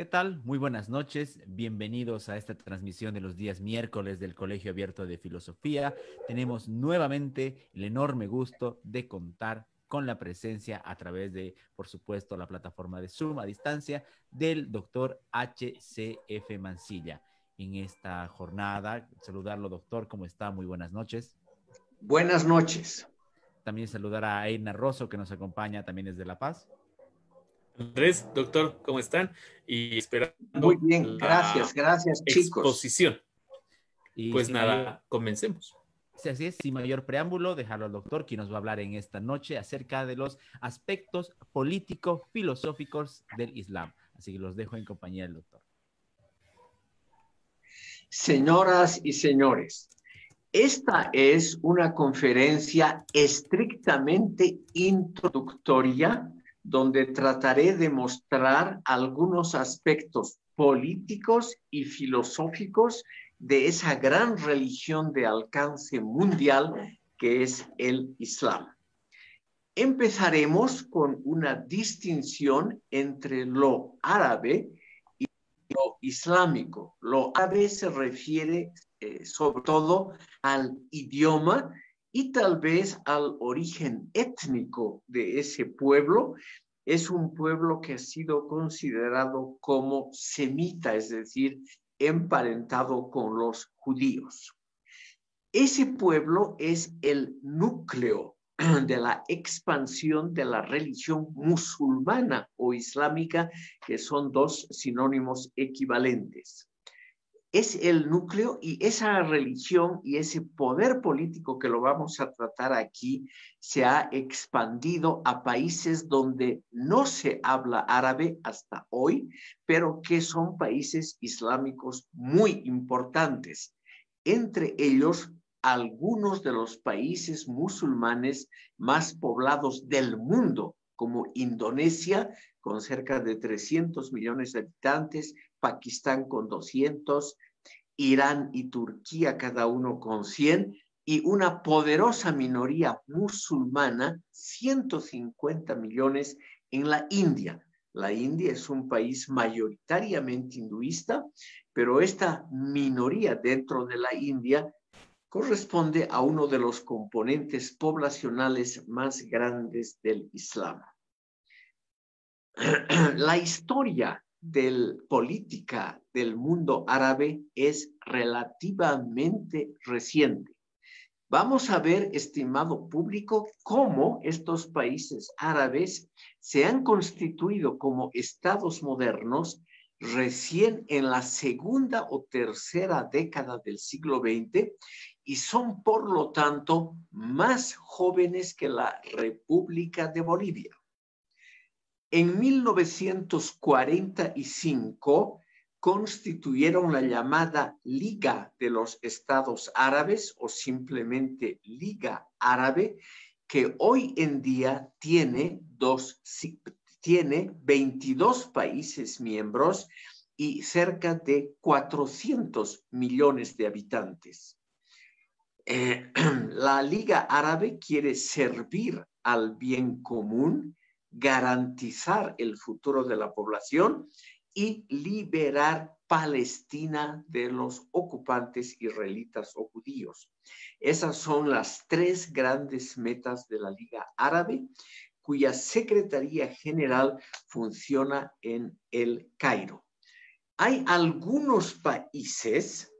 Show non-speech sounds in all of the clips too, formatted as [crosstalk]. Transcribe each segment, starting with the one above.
¿Qué tal? Muy buenas noches. Bienvenidos a esta transmisión de los días miércoles del Colegio Abierto de Filosofía. Tenemos nuevamente el enorme gusto de contar con la presencia a través de, por supuesto, la plataforma de Zoom a distancia del doctor HCF Mancilla. En esta jornada, saludarlo, doctor, ¿cómo está? Muy buenas noches. Buenas noches. También saludar a Eina Rosso, que nos acompaña también desde La Paz. Andrés, doctor, ¿cómo están? Y esperando. Muy bien, gracias, gracias, chicos. Exposición. Y pues nada, comencemos. Así es, sin mayor preámbulo, dejarlo al doctor, quien nos va a hablar en esta noche acerca de los aspectos político-filosóficos del Islam. Así que los dejo en compañía del doctor. Señoras y señores, esta es una conferencia estrictamente introductoria donde trataré de mostrar algunos aspectos políticos y filosóficos de esa gran religión de alcance mundial que es el Islam. Empezaremos con una distinción entre lo árabe y lo islámico. Lo árabe se refiere eh, sobre todo al idioma y tal vez al origen étnico de ese pueblo. Es un pueblo que ha sido considerado como semita, es decir, emparentado con los judíos. Ese pueblo es el núcleo [clears throat] de la expansión de la religión musulmana o islámica, que son dos sinónimos equivalentes es el núcleo y esa religión y ese poder político que lo vamos a tratar aquí se ha expandido a países donde no se habla árabe hasta hoy, pero que son países islámicos muy importantes. Entre ellos, algunos de los países musulmanes más poblados del mundo, como Indonesia, con cerca de 300 millones de habitantes, Pakistán con 200, Irán y Turquía cada uno con 100 y una poderosa minoría musulmana, 150 millones en la India. La India es un país mayoritariamente hinduista, pero esta minoría dentro de la India corresponde a uno de los componentes poblacionales más grandes del Islam. [clears throat] La historia de política del mundo árabe es relativamente reciente. Vamos a ver, estimado público, cómo estos países árabes se han constituido como estados modernos recién en la segunda o tercera década del siglo XX y son, por lo tanto, más jóvenes que la República de Bolivia. En 1945 constituyeron la llamada Liga de los Estados Árabes o simplemente Liga Árabe, que hoy en día tiene, dos, tiene 22 países miembros y cerca de 400 millones de habitantes. Eh, [clears throat] la Liga Árabe quiere servir al bien común garantizar el futuro de la población y liberar Palestina de los ocupantes israelitas o judíos. Esas son las tres grandes metas de la Liga Árabe, cuya Secretaría General funciona en el Cairo. Hay algunos países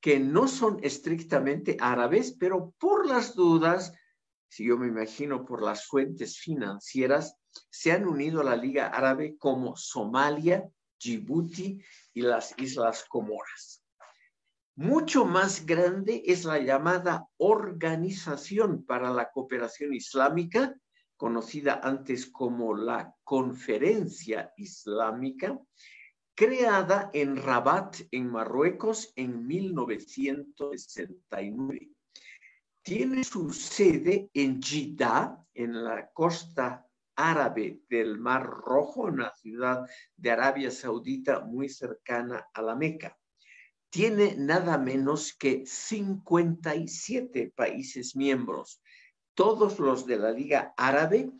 que no son estrictamente árabes, pero por las dudas, si yo me imagino por las fuentes financieras, se han unido a la Liga Árabe como Somalia, Djibouti y las Islas Comoras. Mucho más grande es la llamada Organización para la Cooperación Islámica, conocida antes como la Conferencia Islámica, creada en Rabat, en Marruecos, en 1969. Tiene su sede en Jeddah, en la costa árabe del Mar Rojo, una ciudad de Arabia Saudita muy cercana a la Meca. Tiene nada menos que 57 países miembros, todos los de la Liga Árabe,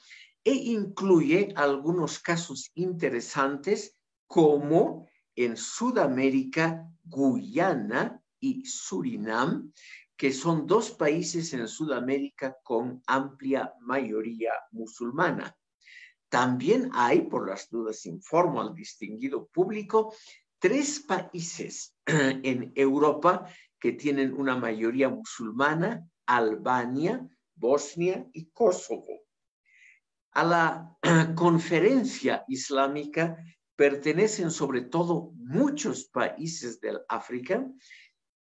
e incluye algunos casos interesantes como en Sudamérica, Guyana y Surinam, que son dos países en Sudamérica con amplia mayoría musulmana. También hay, por las dudas informo al distinguido público, tres países [clears throat] en Europa que tienen una mayoría musulmana, Albania, Bosnia y Kosovo. A la [clears throat] conferencia islámica pertenecen sobre todo muchos países del África,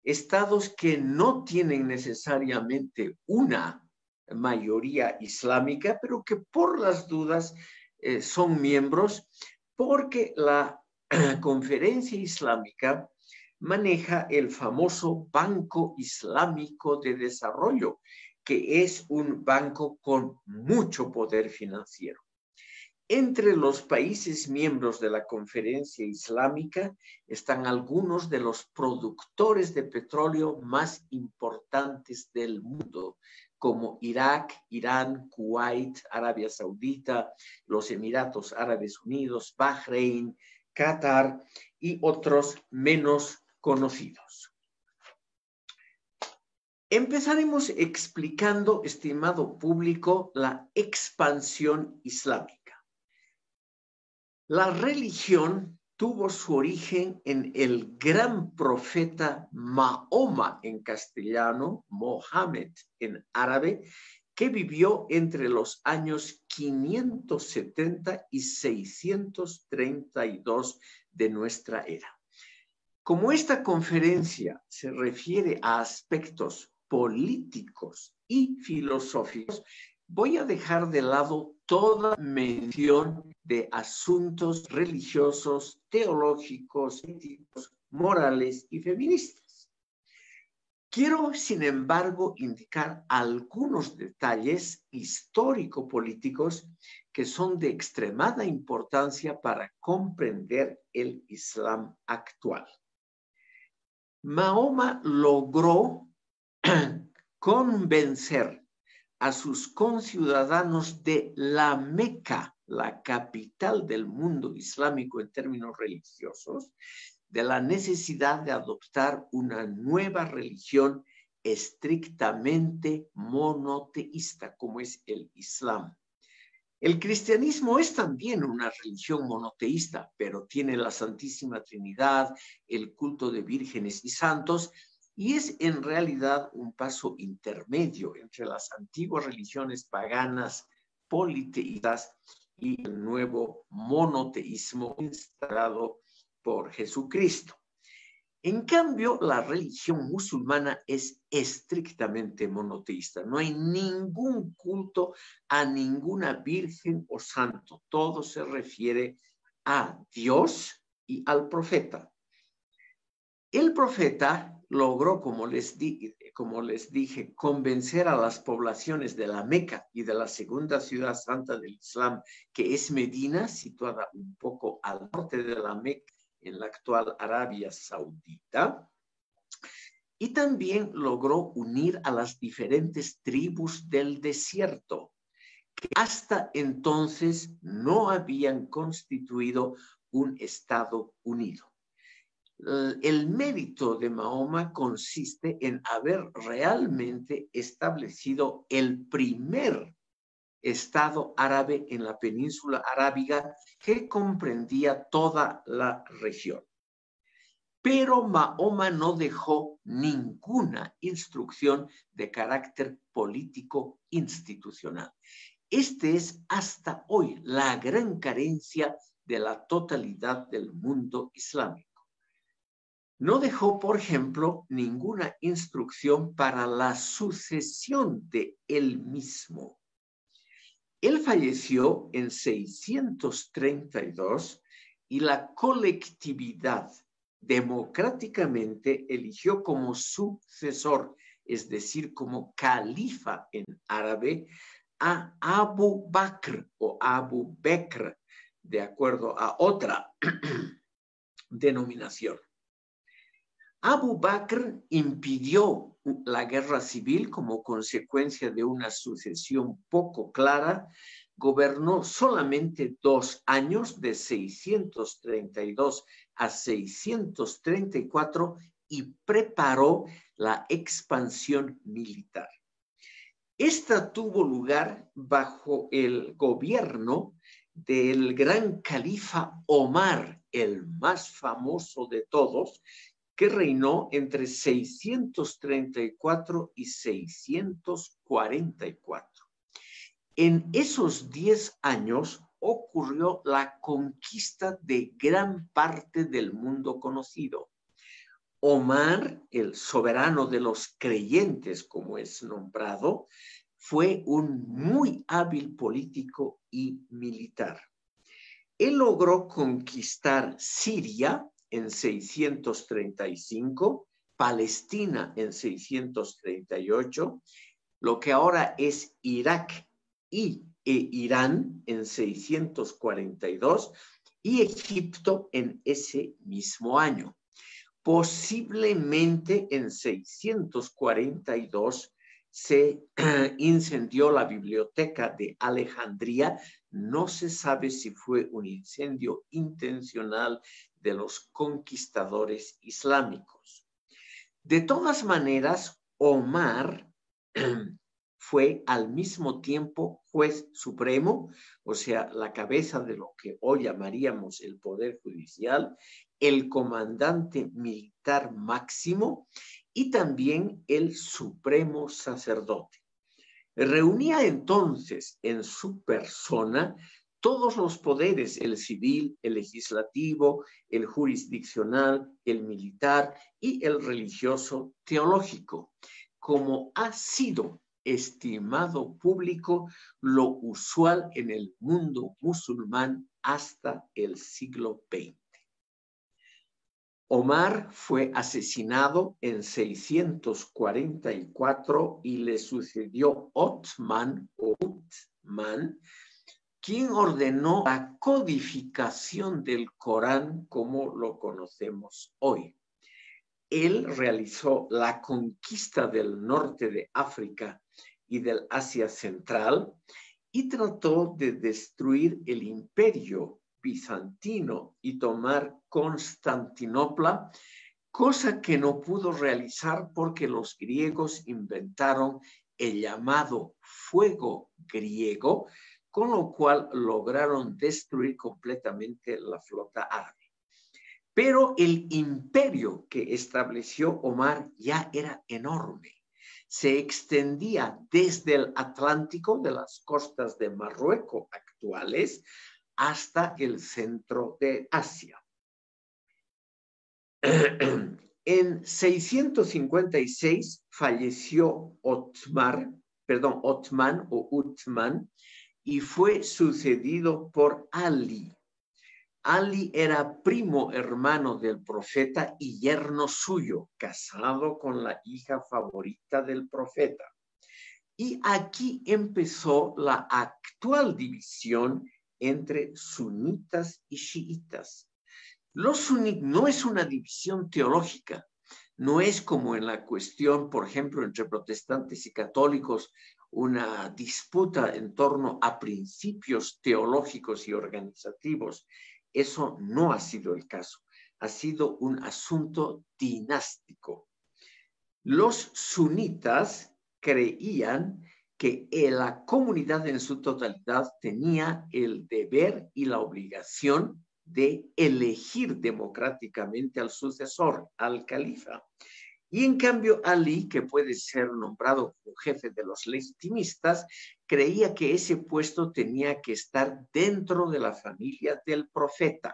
estados que no tienen necesariamente una mayoría islámica, pero que por las dudas eh, son miembros, porque la [clears throat] conferencia islámica maneja el famoso Banco Islámico de Desarrollo, que es un banco con mucho poder financiero. Entre los países miembros de la conferencia islámica están algunos de los productores de petróleo más importantes del mundo, como Irak, Irán, Kuwait, Arabia Saudita, los Emiratos Árabes Unidos, Bahrein, Qatar y otros menos conocidos. Empezaremos explicando, estimado público, la expansión islámica. La religión tuvo su origen en el gran profeta Mahoma en castellano, Mohammed en árabe, que vivió entre los años 570 y 632 de nuestra era. Como esta conferencia se refiere a aspectos políticos y filosóficos, voy a dejar de lado toda mención de asuntos religiosos, teológicos, éticos, morales y feministas. Quiero, sin embargo, indicar algunos detalles histórico-políticos que son de extremada importancia para comprender el Islam actual. Mahoma logró [clears throat] convencer a sus conciudadanos de la Meca, la capital del mundo islámico en términos religiosos, de la necesidad de adoptar una nueva religión estrictamente monoteísta, como es el Islam. El cristianismo es también una religión monoteísta, pero tiene la Santísima Trinidad, el culto de vírgenes y santos, y es en realidad un paso intermedio entre las antiguas religiones paganas, politeístas y el nuevo monoteísmo instalado por Jesucristo. En cambio, la religión musulmana es estrictamente monoteísta. No hay ningún culto a ninguna virgen o santo. Todo se refiere a Dios y al profeta. El profeta logró, como les, como les dije, convencer a las poblaciones de la Meca y de la segunda ciudad santa del Islam, que es Medina, situada un poco al norte de la Meca en la actual Arabia Saudita, y también logró unir a las diferentes tribus del desierto, que hasta entonces no habían constituido un Estado unido. El mérito de Mahoma consiste en haber realmente establecido el primer Estado árabe en la península arábiga que comprendía toda la región. Pero Mahoma no dejó ninguna instrucción de carácter político institucional. Este es hasta hoy la gran carencia de la totalidad del mundo islámico. No dejó, por ejemplo, ninguna instrucción para la sucesión de él mismo. Él falleció en 632 y la colectividad democráticamente eligió como sucesor, es decir, como califa en árabe, a Abu Bakr o Abu Bekr, de acuerdo a otra [clears throat] denominación. Abu Bakr impidió la guerra civil como consecuencia de una sucesión poco clara, gobernó solamente dos años, de 632 a 634, y preparó la expansión militar. Esta tuvo lugar bajo el gobierno del gran califa Omar, el más famoso de todos, que reinó entre 634 y 644. En esos 10 años ocurrió la conquista de gran parte del mundo conocido. Omar, el soberano de los creyentes, como es nombrado, fue un muy hábil político y militar. Él logró conquistar Siria en 635, Palestina en 638, lo que ahora es Irak y e Irán en 642 y Egipto en ese mismo año. Posiblemente en 642 se [clears throat] incendió la biblioteca de Alejandría. No se sabe si fue un incendio intencional de los conquistadores islámicos. De todas maneras, Omar [clears throat] fue al mismo tiempo juez supremo, o sea, la cabeza de lo que hoy llamaríamos el Poder Judicial, el comandante militar máximo y también el supremo sacerdote. Reunía entonces en su persona todos los poderes, el civil, el legislativo, el jurisdiccional, el militar y el religioso teológico, como ha sido estimado público lo usual en el mundo musulmán hasta el siglo XX. Omar fue asesinado en 644 y le sucedió Otman o Utman, quien ordenó la codificación del Corán como lo conocemos hoy. Él realizó la conquista del norte de África y del Asia Central y trató de destruir el imperio bizantino y tomar Constantinopla, cosa que no pudo realizar porque los griegos inventaron el llamado fuego griego, con lo cual lograron destruir completamente la flota árabe. Pero el imperio que estableció Omar ya era enorme se extendía desde el Atlántico, de las costas de Marruecos actuales, hasta el centro de Asia. [clears throat] En 656 falleció Otmar, perdón, Otman o Utman y fue sucedido por Ali, Ali era primo hermano del profeta y yerno suyo, casado con la hija favorita del profeta. Y aquí empezó la actual división entre sunitas y chiitas. Los sunitas no es una división teológica, no es como en la cuestión, por ejemplo, entre protestantes y católicos, una disputa en torno a principios teológicos y organizativos. Eso no ha sido el caso. Ha sido un asunto dinástico. Los sunitas creían que la comunidad en su totalidad tenía el deber y la obligación de elegir democráticamente al sucesor, al califa. Y en cambio, Ali, que puede ser nombrado como jefe de los legitimistas, creía que ese puesto tenía que estar dentro de la familia del profeta.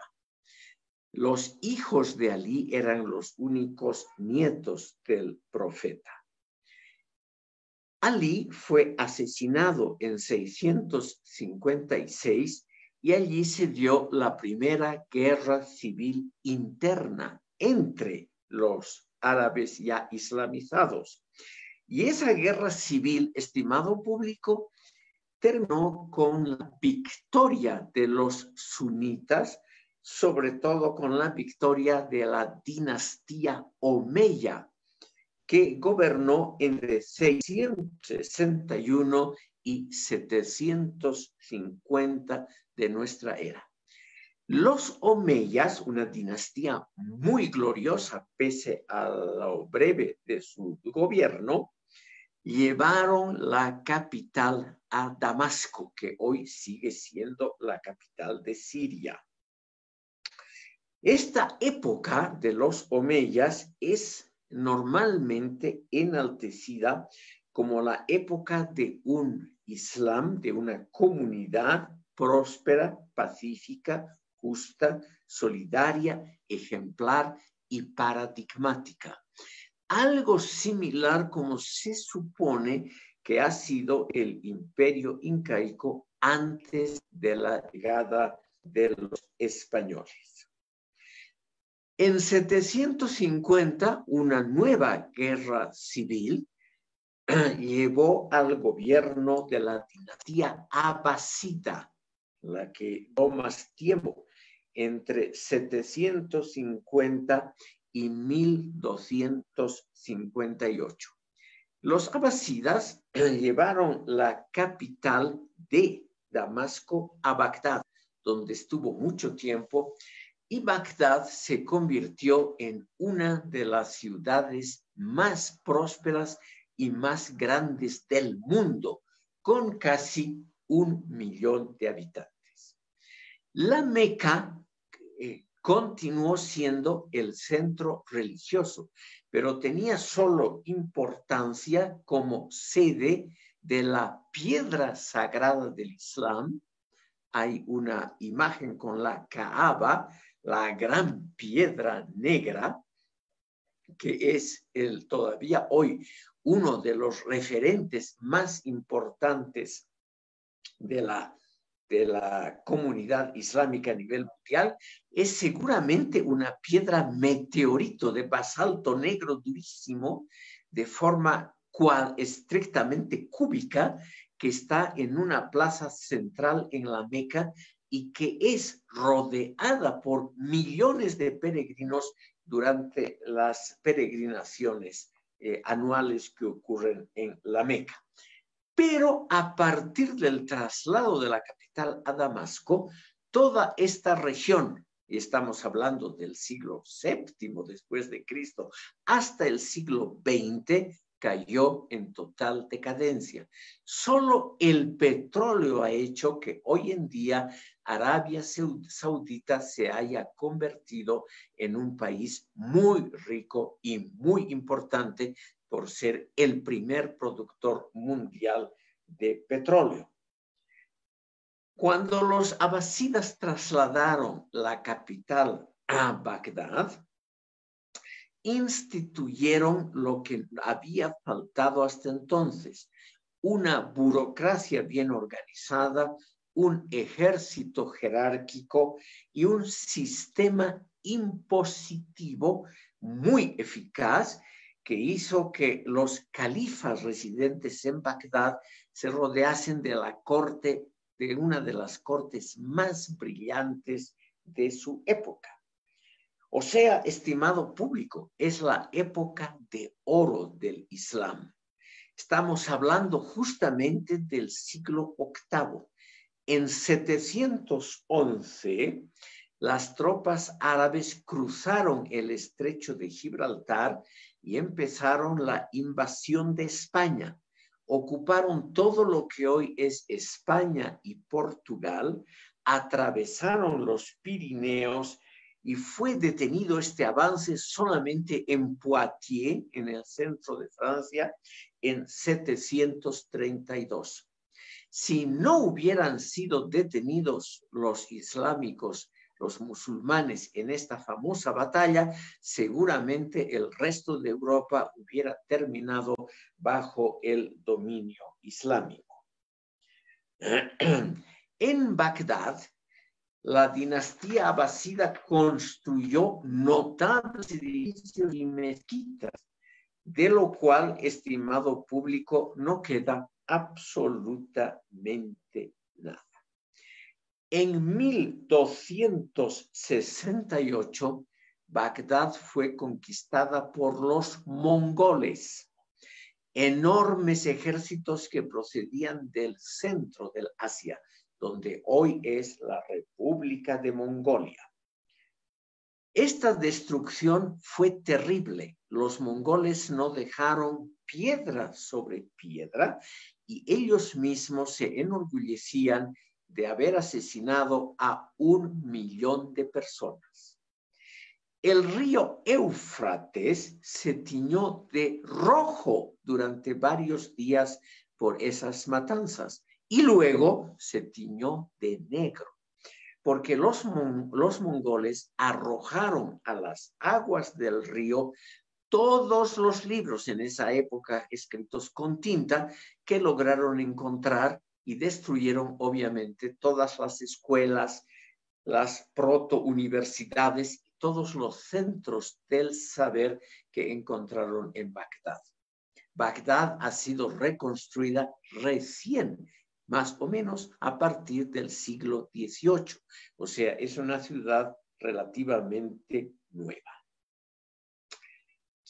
Los hijos de Ali eran los únicos nietos del profeta. Ali fue asesinado en 656 y allí se dio la primera guerra civil interna entre los árabes ya islamizados. Y esa guerra civil, estimado público, terminó con la victoria de los sunitas, sobre todo con la victoria de la dinastía Omeya, que gobernó entre 661 y 750 de nuestra era. Los Omeyas, una dinastía muy gloriosa pese a lo breve de su gobierno, llevaron la capital a Damasco, que hoy sigue siendo la capital de Siria. Esta época de los Omeyas es normalmente enaltecida como la época de un Islam, de una comunidad próspera, pacífica, justa, solidaria, ejemplar y paradigmática. Algo similar como se supone que ha sido el imperio incaico antes de la llegada de los españoles. En 750, una nueva guerra civil [clears throat] llevó al gobierno de la dinastía Abbasida, la que dio más tiempo, entre 750 y 1258. Los abasidas llevaron la capital de Damasco a Bagdad, donde estuvo mucho tiempo, y Bagdad se convirtió en una de las ciudades más prósperas y más grandes del mundo, con casi un millón de habitantes. La Meca eh, continuó siendo el centro religioso, pero tenía solo importancia como sede de la piedra sagrada del Islam. Hay una imagen con la Kaaba, la gran piedra negra, que es el todavía hoy uno de los referentes más importantes de la, de la comunidad islámica a nivel mundial, es seguramente una piedra meteorito de basalto negro durísimo, de forma cual, estrictamente cúbica, que está en una plaza central en la Meca y que es rodeada por millones de peregrinos durante las peregrinaciones eh, anuales que ocurren en la Meca. Pero a partir del traslado de la capital a Damasco, toda esta región, y estamos hablando del siglo VII después de Cristo, hasta el siglo XX, cayó en total decadencia. Solo el petróleo ha hecho que hoy en día Arabia Saudita se haya convertido en un país muy rico y muy importante por ser el primer productor mundial de petróleo. Cuando los abasidas trasladaron la capital a Bagdad, instituyeron lo que había faltado hasta entonces, una burocracia bien organizada, un ejército jerárquico y un sistema impositivo muy eficaz que hizo que los califas residentes en Bagdad se rodeasen de la corte, de una de las cortes más brillantes de su época. O sea, estimado público, es la época de oro del Islam. Estamos hablando justamente del siglo VIII. En 711, las tropas árabes cruzaron el estrecho de Gibraltar y empezaron la invasión de España. Ocuparon todo lo que hoy es España y Portugal, atravesaron los Pirineos y fue detenido este avance solamente en Poitiers, en el centro de Francia, en 732. Si no hubieran sido detenidos los islámicos, los musulmanes en esta famosa batalla, seguramente el resto de Europa hubiera terminado bajo el dominio islámico. [clears throat] En Bagdad, la dinastía abasida construyó notables edificios y mezquitas, de lo cual, estimado público, no queda absolutamente nada. En 1268, Bagdad fue conquistada por los mongoles enormes ejércitos que procedían del centro del Asia, donde hoy es la República de Mongolia. Esta destrucción fue terrible. Los mongoles no dejaron piedra sobre piedra y ellos mismos se enorgullecían de haber asesinado a un millón de personas. El río Éufrates se tiñó de rojo durante varios días por esas matanzas y luego se tiñó de negro, porque los, los mongoles arrojaron a las aguas del río todos los libros en esa época escritos con tinta que lograron encontrar y destruyeron obviamente todas las escuelas, las proto-universidades todos los centros del saber que encontraron en Bagdad. Bagdad ha sido reconstruida recién, más o menos a partir del siglo XVIII. O sea, es una ciudad relativamente nueva.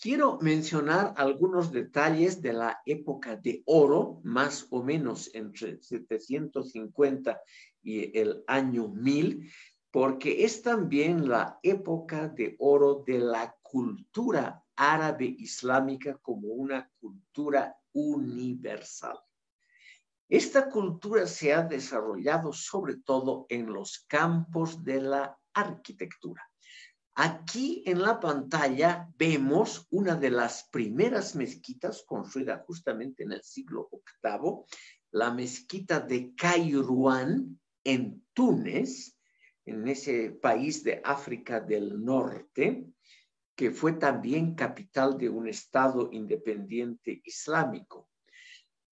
Quiero mencionar algunos detalles de la época de oro, más o menos entre 750 y el año 1000, porque es también la época de oro de la cultura árabe islámica como una cultura universal. Esta cultura se ha desarrollado sobre todo en los campos de la arquitectura. Aquí en la pantalla vemos una de las primeras mezquitas construida justamente en el siglo VIII, la mezquita de Kairouan en Túnez, en ese país de África del Norte, que fue también capital de un Estado independiente islámico.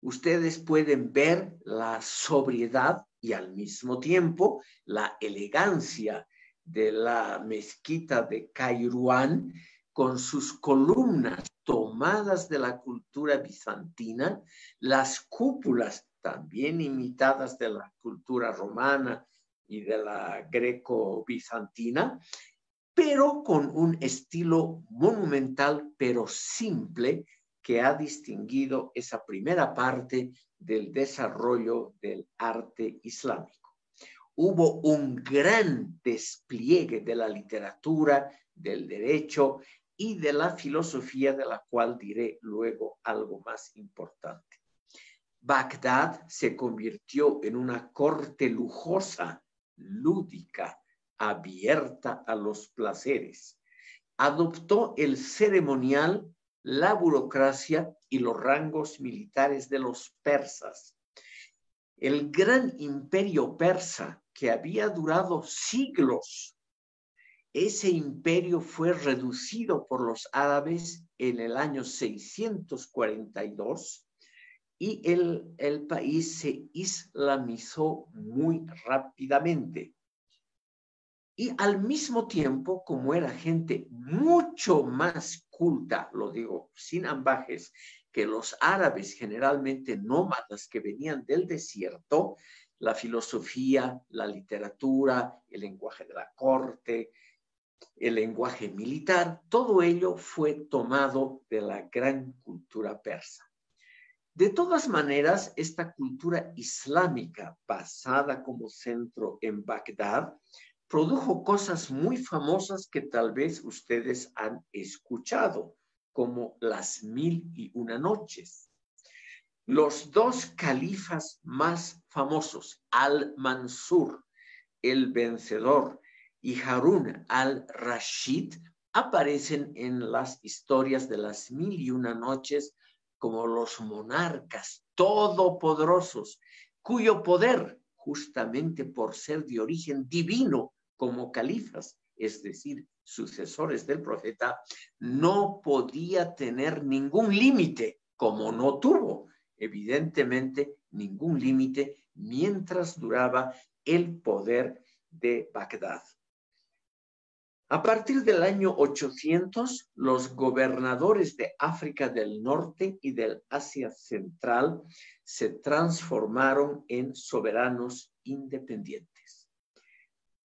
Ustedes pueden ver la sobriedad y al mismo tiempo la elegancia de la mezquita de Kairouan con sus columnas tomadas de la cultura bizantina, las cúpulas también imitadas de la cultura romana y de la greco-bizantina, pero con un estilo monumental, pero simple, que ha distinguido esa primera parte del desarrollo del arte islámico. Hubo un gran despliegue de la literatura, del derecho y de la filosofía, de la cual diré luego algo más importante. Bagdad se convirtió en una corte lujosa lúdica, abierta a los placeres. Adoptó el ceremonial, la burocracia y los rangos militares de los persas. El gran imperio persa, que había durado siglos, ese imperio fue reducido por los árabes en el año 642 y el, el país se islamizó muy rápidamente. Y al mismo tiempo, como era gente mucho más culta, lo digo sin ambajes, que los árabes generalmente nómadas que venían del desierto, la filosofía, la literatura, el lenguaje de la corte, el lenguaje militar, todo ello fue tomado de la gran cultura persa. De todas maneras, esta cultura islámica basada como centro en Bagdad produjo cosas muy famosas que tal vez ustedes han escuchado, como las mil y una noches. Los dos califas más famosos, Al-Mansur, el vencedor, y Harun al-Rashid, aparecen en las historias de las mil y una noches como los monarcas todopoderosos, cuyo poder, justamente por ser de origen divino como califas, es decir, sucesores del profeta, no podía tener ningún límite, como no tuvo, evidentemente, ningún límite mientras duraba el poder de Bagdad. A partir del año 800, los gobernadores de África del Norte y del Asia Central se transformaron en soberanos independientes.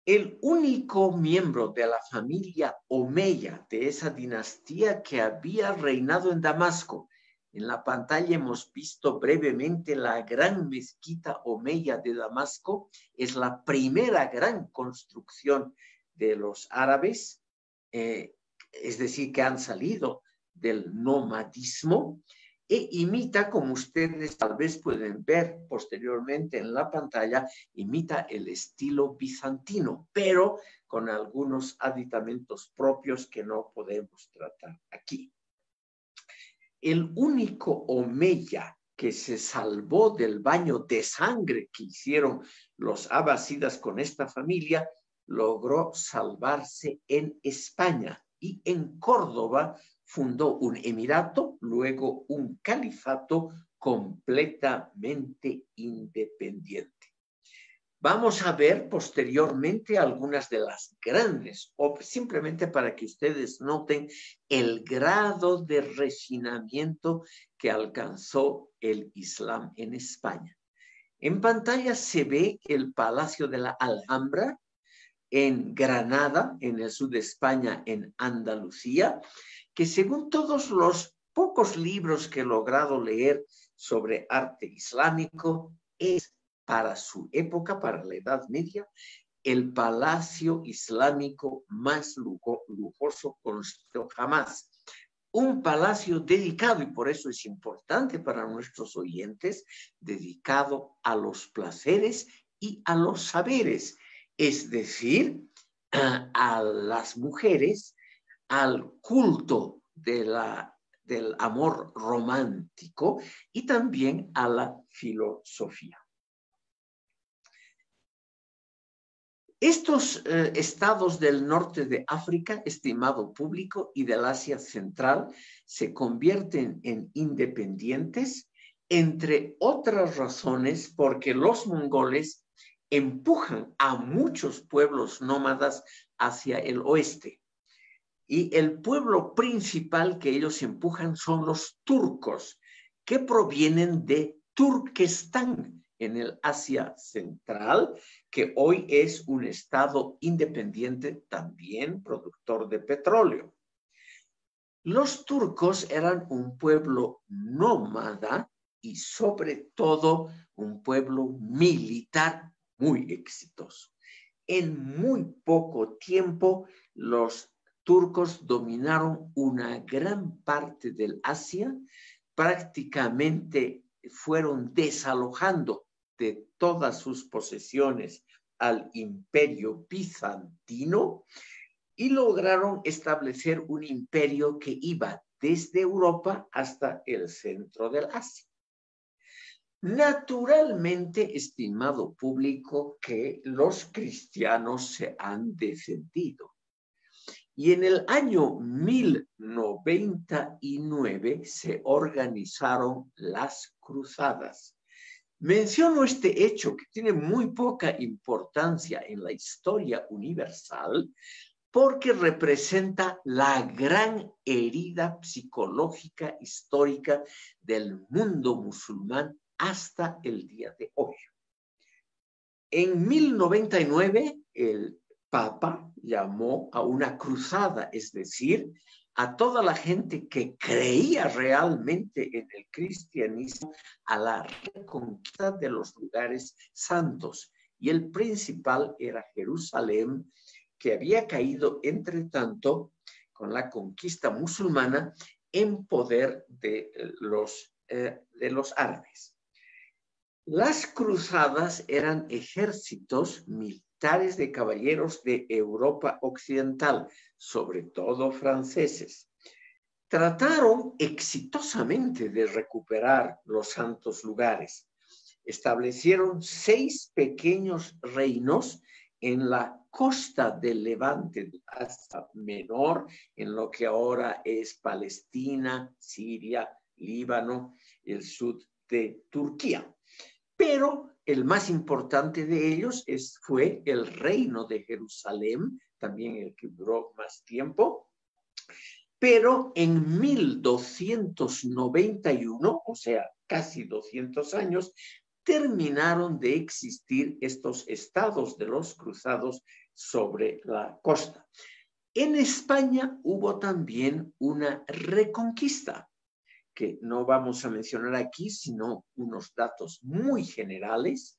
El único miembro de la familia Omeya de esa dinastía que había reinado en Damasco En la pantalla hemos visto brevemente la gran mezquita Omeya de Damasco. Es la primera gran construcción de los árabes, eh, es decir, que han salido del nomadismo e imita, como ustedes tal vez pueden ver posteriormente en la pantalla, imita el estilo bizantino, pero con algunos aditamentos propios que no podemos tratar aquí. El único Omeya que se salvó del baño de sangre que hicieron los abasidas con esta familia, logró salvarse en España y en Córdoba fundó un emirato, luego un califato completamente independiente. Vamos a ver posteriormente algunas de las grandes, o simplemente para que ustedes noten el grado de refinamiento que alcanzó el Islam en España. En pantalla se ve el Palacio de la Alhambra en Granada, en el sur de España, en Andalucía, que según todos los pocos libros que he logrado leer sobre arte islámico, es para su época, para la Edad Media, el palacio islámico más lujoso construido jamás. Un palacio dedicado, y por eso es importante para nuestros oyentes, dedicado a los placeres y a los saberes, es decir, a las mujeres al culto del amor romántico y también a la filosofía. Estos eh, estados del norte de África, estimado público, y del Asia Central se convierten en independientes, entre otras razones porque los mongoles empujan a muchos pueblos nómadas hacia el oeste. Y el pueblo principal que ellos empujan son los turcos, que provienen de Turquestán, en el Asia Central, que hoy es un estado independiente también productor de petróleo. Los turcos eran un pueblo nómada y sobre todo un pueblo militar muy exitoso. En muy poco tiempo los turcos dominaron una gran parte del Asia, prácticamente fueron desalojando de todas sus posesiones al imperio bizantino y lograron establecer un imperio que iba desde Europa hasta el centro del Asia. Naturalmente, estimado público, que los cristianos se han defendido y en el año 1099 se organizaron las cruzadas. Menciono este hecho que tiene muy poca importancia en la historia universal porque representa la gran herida psicológica histórica del mundo musulmán hasta el día de hoy. En 1099, el Papa llamó a una cruzada, es decir, a toda la gente que creía realmente en el cristianismo, a la reconquista de los lugares santos. Y el principal era Jerusalén, que había caído, entre tanto, con la conquista musulmana en poder de los, eh, de los árabes. Las cruzadas eran ejércitos militares de caballeros de Europa Occidental, sobre todo franceses. Trataron exitosamente de recuperar los santos lugares. Establecieron seis pequeños reinos en la costa del Levante hasta Menor, en lo que ahora es Palestina, Siria, Líbano, el sur de Turquía. Pero el más importante de ellos fue el reino de Jerusalén, también el que duró más tiempo. Pero en 1291, o sea, casi 200 años, terminaron de existir estos estados de los cruzados sobre la costa. En España hubo también una reconquista que no vamos a mencionar aquí, sino unos datos muy generales.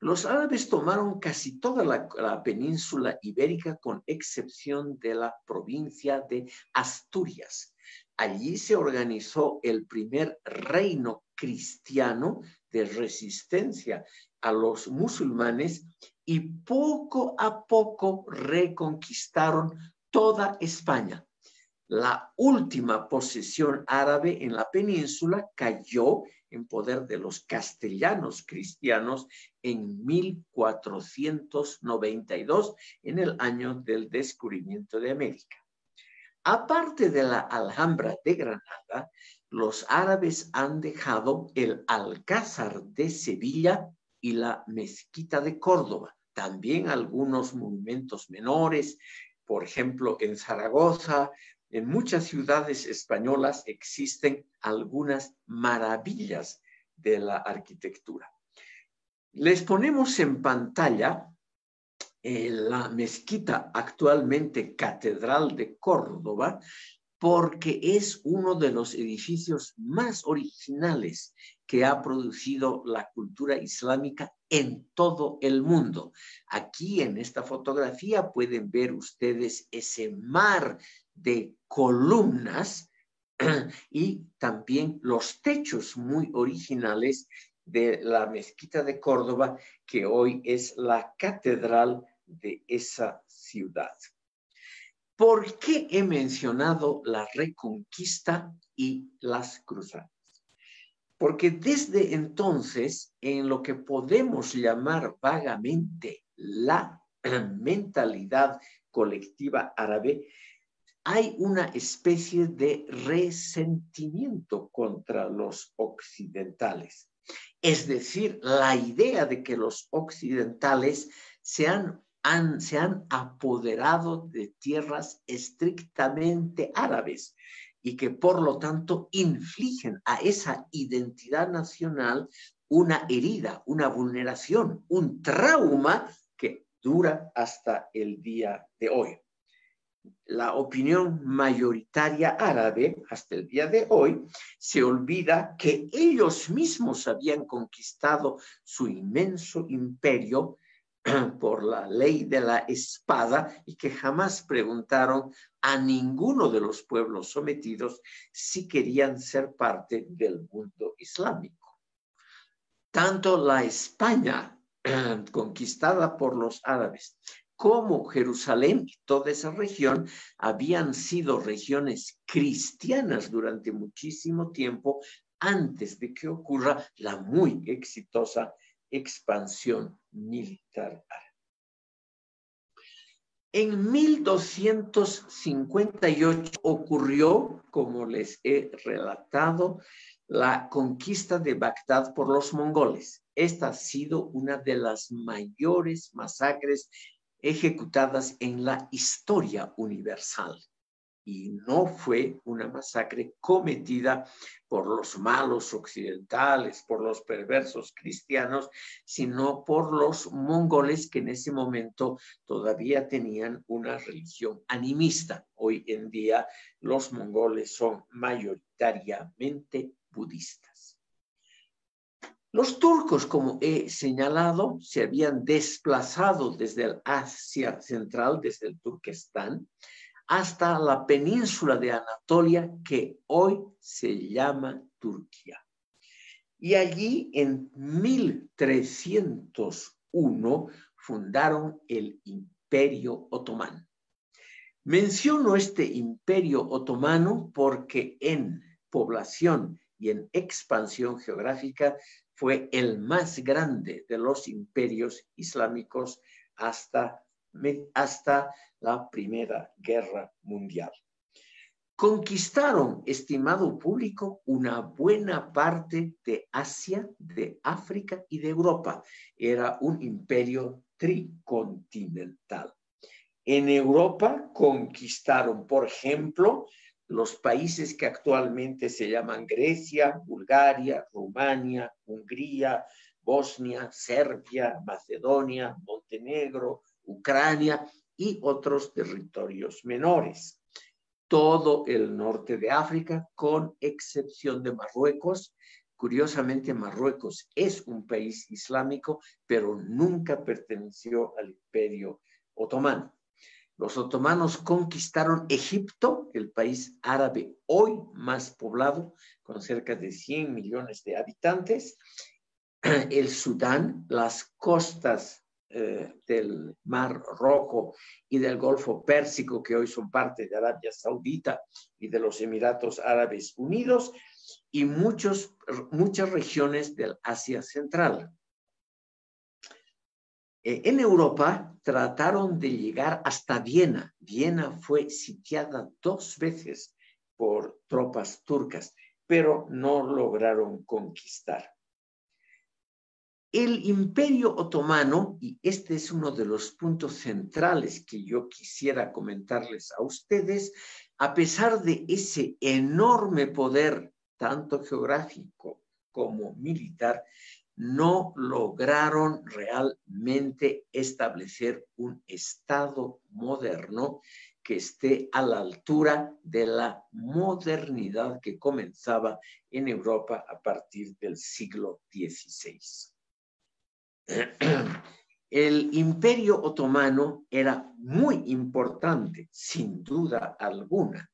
Los árabes tomaron casi toda la, la, península ibérica con excepción de la provincia de Asturias. Allí se organizó el primer reino cristiano de resistencia a los musulmanes y poco a poco reconquistaron toda España. La última posesión árabe en la península cayó en poder de los castellanos cristianos en 1492, en el año del descubrimiento de América. Aparte de la Alhambra de Granada, los árabes han dejado el Alcázar de Sevilla y la Mezquita de Córdoba. También algunos monumentos menores, por ejemplo, en Zaragoza, en muchas ciudades españolas existen algunas maravillas de la arquitectura. Les ponemos en pantalla eh, la mezquita actualmente Catedral de Córdoba, porque es uno de los edificios más originales que ha producido la cultura islámica en todo el mundo. Aquí en esta fotografía pueden ver ustedes ese mar de columnas [clears throat] y también los techos muy originales de la mezquita de Córdoba, que hoy es la catedral de esa ciudad. ¿Por qué he mencionado la reconquista y las cruzadas? Porque desde entonces, en lo que podemos llamar vagamente la [clears throat] mentalidad colectiva árabe, hay una especie de resentimiento contra los occidentales. Es decir, la idea de que los occidentales se han se han apoderado de tierras estrictamente árabes y que por lo tanto infligen a esa identidad nacional una herida, una vulneración, un trauma que dura hasta el día de hoy. La opinión mayoritaria árabe hasta el día de hoy se olvida que ellos mismos habían conquistado su inmenso imperio [clears throat] por la ley de la espada y que jamás preguntaron a ninguno de los pueblos sometidos si querían ser parte del mundo islámico. Tanto la España [clears throat] conquistada por los árabes como Jerusalén y toda esa región habían sido regiones cristianas durante muchísimo tiempo antes de que ocurra la muy exitosa expansión militar En 1258 ocurrió, como les he relatado, la conquista de Bagdad por los mongoles. Esta ha sido una de las mayores masacres ejecutadas en la historia universal y no fue una masacre cometida por los malos occidentales, por los perversos cristianos, sino por los mongoles que en ese momento todavía tenían una religión animista. Hoy en día los mongoles son mayoritariamente budistas. Los turcos, como he señalado, se habían desplazado desde el Asia Central, desde el Turquestán, hasta la península de Anatolia que hoy se llama Turquía. Y allí en 1301 fundaron el Imperio Otomano. Menciono este Imperio Otomano porque en población y en expansión geográfica fue el más grande de los imperios islámicos hasta, hasta la Primera Guerra Mundial. Conquistaron, estimado público, una buena parte de Asia, de África y de Europa. Era un imperio tricontinental. En Europa conquistaron, por ejemplo, los países que actualmente se llaman Grecia, Bulgaria, Rumania, Hungría, Bosnia, Serbia, Macedonia, Montenegro, Ucrania y otros territorios menores. todo el norte de África, con excepción de Marruecos. Curiosamente, Marruecos es un país islámico, pero nunca perteneció al imperio otomano. Los otomanos conquistaron Egipto, el país árabe hoy más poblado, con cerca de 100 millones de habitantes, [clears throat] el Sudán, las costas eh, del Mar Rojo y del Golfo Pérsico, que hoy son parte de Arabia Saudita y de los Emiratos Árabes Unidos, y muchos, muchas regiones del Asia Central. Eh, en Europa trataron de llegar hasta Viena. Viena fue sitiada dos veces por tropas turcas, pero no lograron conquistar. El imperio otomano, y este es uno de los puntos centrales que yo quisiera comentarles a ustedes, a pesar de ese enorme poder, tanto geográfico como militar, no lograron realmente establecer un Estado moderno que esté a la altura de la modernidad que comenzaba en Europa a partir del siglo XVI. [clears throat] El imperio otomano era muy importante, sin duda alguna,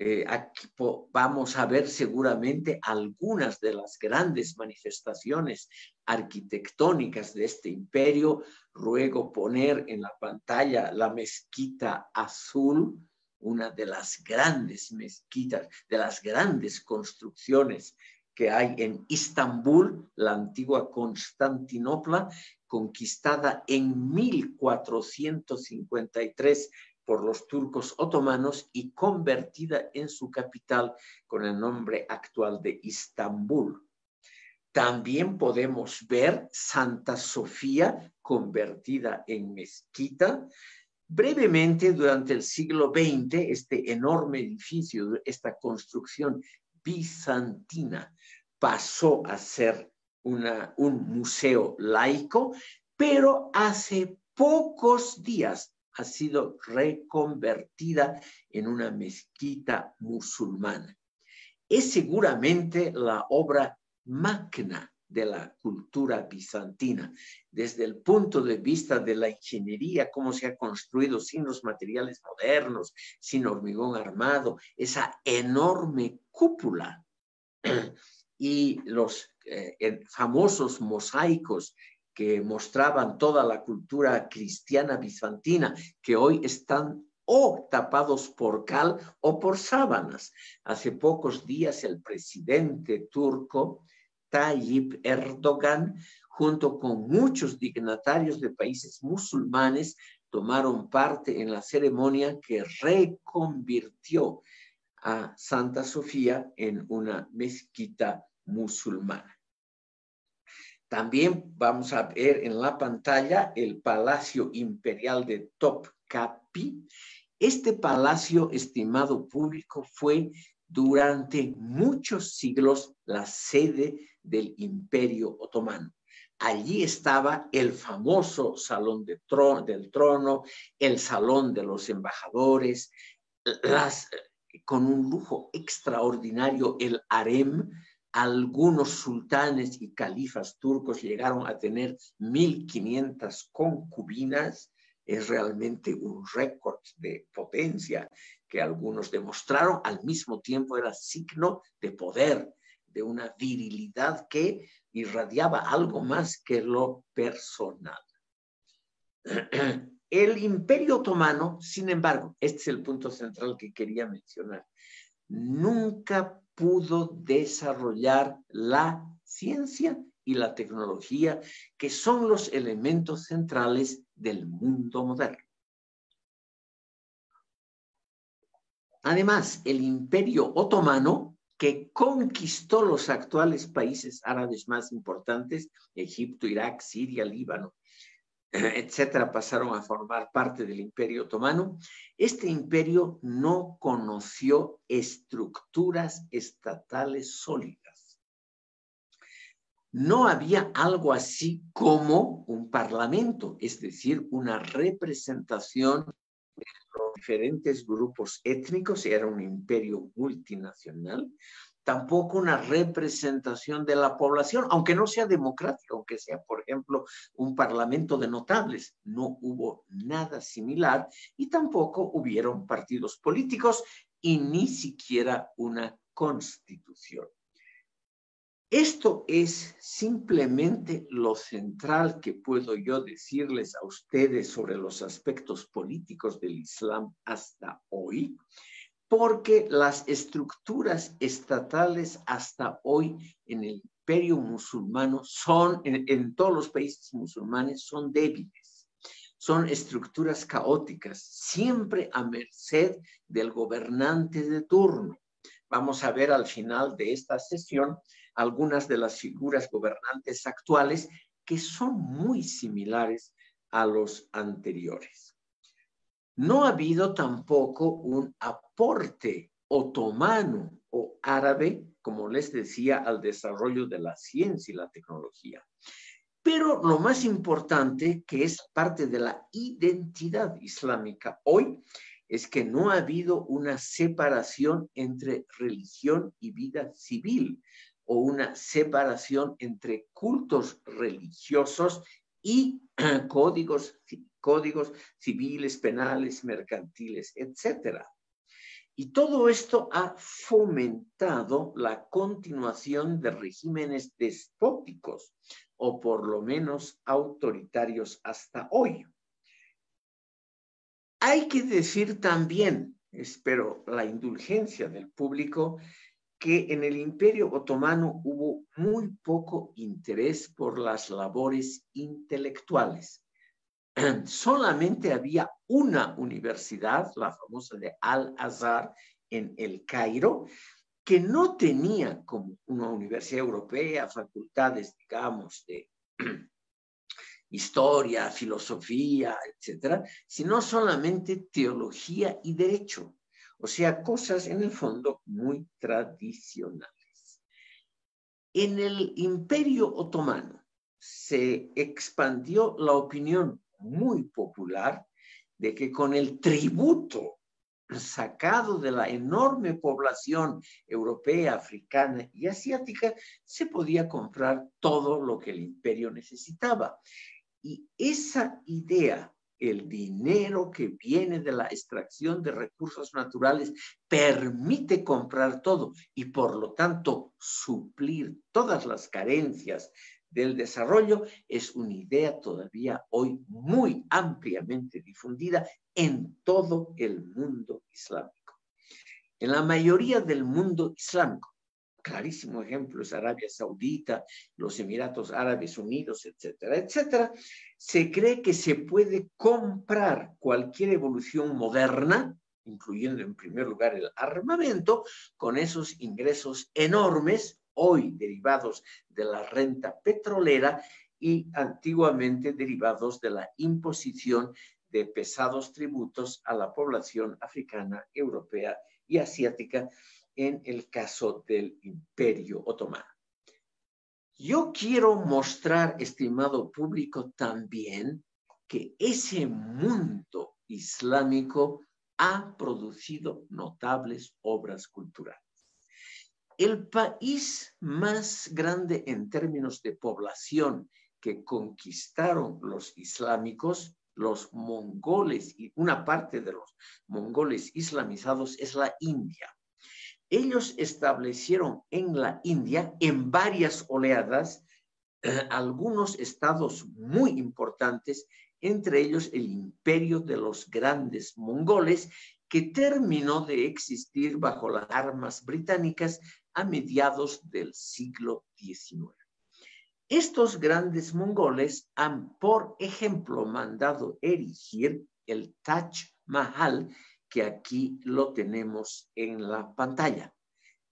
eh, aquí vamos a ver seguramente algunas de las grandes manifestaciones arquitectónicas de este imperio. Ruego poner en la pantalla la mezquita azul, una de las grandes mezquitas, de las grandes construcciones que hay en Istambul, la antigua Constantinopla, conquistada en 1453 por los turcos otomanos y convertida en su capital con el nombre actual de Istambul. También podemos ver Santa Sofía convertida en mezquita. Brevemente, durante el siglo XX, este enorme edificio, esta construcción bizantina, pasó a ser una, un museo laico, pero hace pocos días ha sido reconvertida en una mezquita musulmana. Es seguramente la obra magna de la cultura bizantina, desde el punto de vista de la ingeniería, cómo se ha construido sin los materiales modernos, sin hormigón armado, esa enorme cúpula [clears throat] y los eh, famosos mosaicos que mostraban toda la cultura cristiana bizantina, que hoy están o tapados por cal o por sábanas. Hace pocos días el presidente turco Tayyip Erdogan, junto con muchos dignatarios de países musulmanes, tomaron parte en la ceremonia que reconvirtió a Santa Sofía en una mezquita musulmana. También vamos a ver en la pantalla el Palacio Imperial de Topkapi. Este palacio, estimado público, fue durante muchos siglos la sede del Imperio Otomano. Allí estaba el famoso Salón de del Trono, el Salón de los Embajadores, las, con un lujo extraordinario, el harem, algunos sultanes y califas turcos llegaron a tener 1.500 concubinas. Es realmente un récord de potencia que algunos demostraron. Al mismo tiempo era signo de poder, de una virilidad que irradiaba algo más que lo personal. [clears throat] El imperio otomano, sin embargo, este es el punto central que quería mencionar, nunca pudo desarrollar la ciencia y la tecnología, que son los elementos centrales del mundo moderno. Además, el imperio otomano, que conquistó los actuales países árabes más importantes, Egipto, Irak, Siria, Líbano, etcétera, pasaron a formar parte del imperio otomano, este imperio no conoció estructuras estatales sólidas. No había algo así como un parlamento, es decir, una representación de los diferentes grupos étnicos, era un imperio multinacional, tampoco una representación de la población, aunque no sea democrática, aunque sea, por ejemplo, un parlamento de notables. No hubo nada similar y tampoco hubieron partidos políticos y ni siquiera una constitución. Esto es simplemente lo central que puedo yo decirles a ustedes sobre los aspectos políticos del Islam hasta hoy porque las estructuras estatales hasta hoy en el imperio musulmano son, en, todos los países musulmanes, son débiles. Son estructuras caóticas, siempre a merced del gobernante de turno. Vamos a ver al final de esta sesión algunas de las figuras gobernantes actuales que son muy similares a los anteriores. No ha habido tampoco un aporte otomano o árabe, como les decía, al desarrollo de la ciencia y la tecnología. Pero lo más importante, que es parte de la identidad islámica hoy, es que no ha habido una separación entre religión y vida civil o una separación entre cultos religiosos y [clears throat] códigos códigos civiles, penales, mercantiles, etc. Y todo esto ha fomentado la continuación de regímenes despóticos o por lo menos autoritarios hasta hoy. Hay que decir también, espero la indulgencia del público, que en el Imperio Otomano hubo muy poco interés por las labores intelectuales. [clears throat] solamente había una universidad, la famosa de Al-Azhar, en el Cairo, que no tenía como una universidad europea facultades, digamos, de [clears throat] historia, filosofía, etcétera, sino solamente teología y derecho. O sea, cosas en el fondo muy tradicionales. En el Imperio Otomano se expandió la opinión muy popular de que con el tributo sacado de la enorme población europea, africana y asiática, se podía comprar todo lo que el imperio necesitaba. Y esa idea, el dinero que viene de la extracción de recursos naturales, permite comprar todo y por lo tanto suplir todas las carencias del desarrollo es una idea todavía hoy muy ampliamente difundida en todo el mundo islámico. En la mayoría del mundo islámico, clarísimo ejemplo es Arabia Saudita, los Emiratos Árabes Unidos, etcétera, etcétera, se cree que se puede comprar cualquier evolución moderna, incluyendo en primer lugar el armamento, con esos ingresos enormes hoy derivados de la renta petrolera y antiguamente derivados de la imposición de pesados tributos a la población africana, europea y asiática en el caso del imperio otomano. Yo quiero mostrar, estimado público, también que ese mundo islámico ha producido notables obras culturales. El país más grande en términos de población que conquistaron los islámicos, los mongoles y una parte de los mongoles islamizados es la India. Ellos establecieron en la India, en varias oleadas, eh, algunos estados muy importantes, entre ellos el imperio de los grandes mongoles, que terminó de existir bajo las armas británicas a mediados del siglo XIX. Estos grandes mongoles han, por ejemplo, mandado erigir el Taj Mahal, que aquí lo tenemos en la pantalla,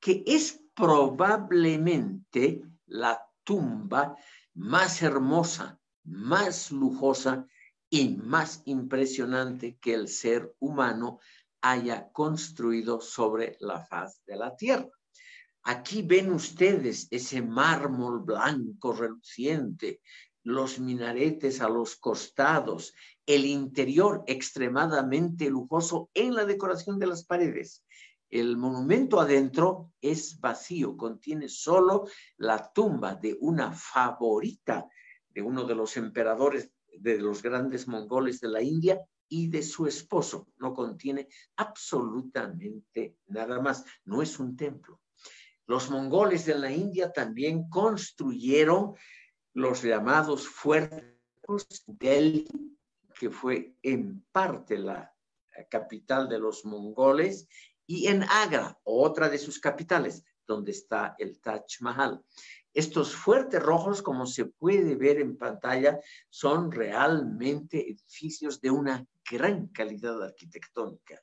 que es probablemente la tumba más hermosa, más lujosa y más impresionante que el ser humano haya construido sobre la faz de la tierra. Aquí ven ustedes ese mármol blanco reluciente, los minaretes a los costados, el interior extremadamente lujoso en la decoración de las paredes. El monumento adentro es vacío, contiene solo la tumba de una favorita de uno de los emperadores de los grandes mongoles de la India y de su esposo. No contiene absolutamente nada más. No es un templo. Los mongoles de la India también construyeron los llamados fuertes Delhi, que fue en parte la capital de los mongoles, y en Agra, otra de sus capitales, donde está el Taj Mahal. Estos fuertes rojos, como se puede ver en pantalla, son realmente edificios de una gran calidad arquitectónica.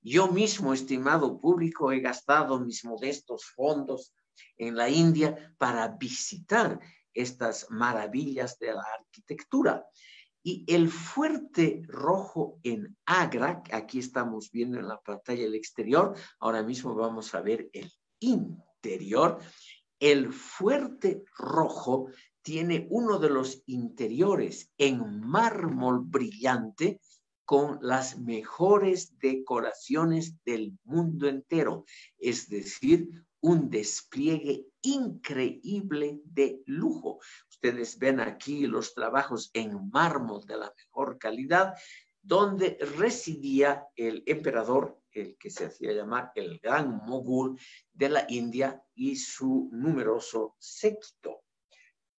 Yo mismo, estimado público, he gastado mis modestos fondos en la India para visitar estas maravillas de la arquitectura. Y el fuerte rojo en Agra, aquí estamos viendo en la pantalla el exterior, ahora mismo vamos a ver el interior, el fuerte rojo tiene uno de los interiores en mármol brillante con las mejores decoraciones del mundo entero, es decir, un despliegue increíble de lujo. Ustedes ven aquí los trabajos en mármol de la mejor calidad, donde residía el emperador el que se hacía llamar el gran mogul de la India y su numeroso séquito.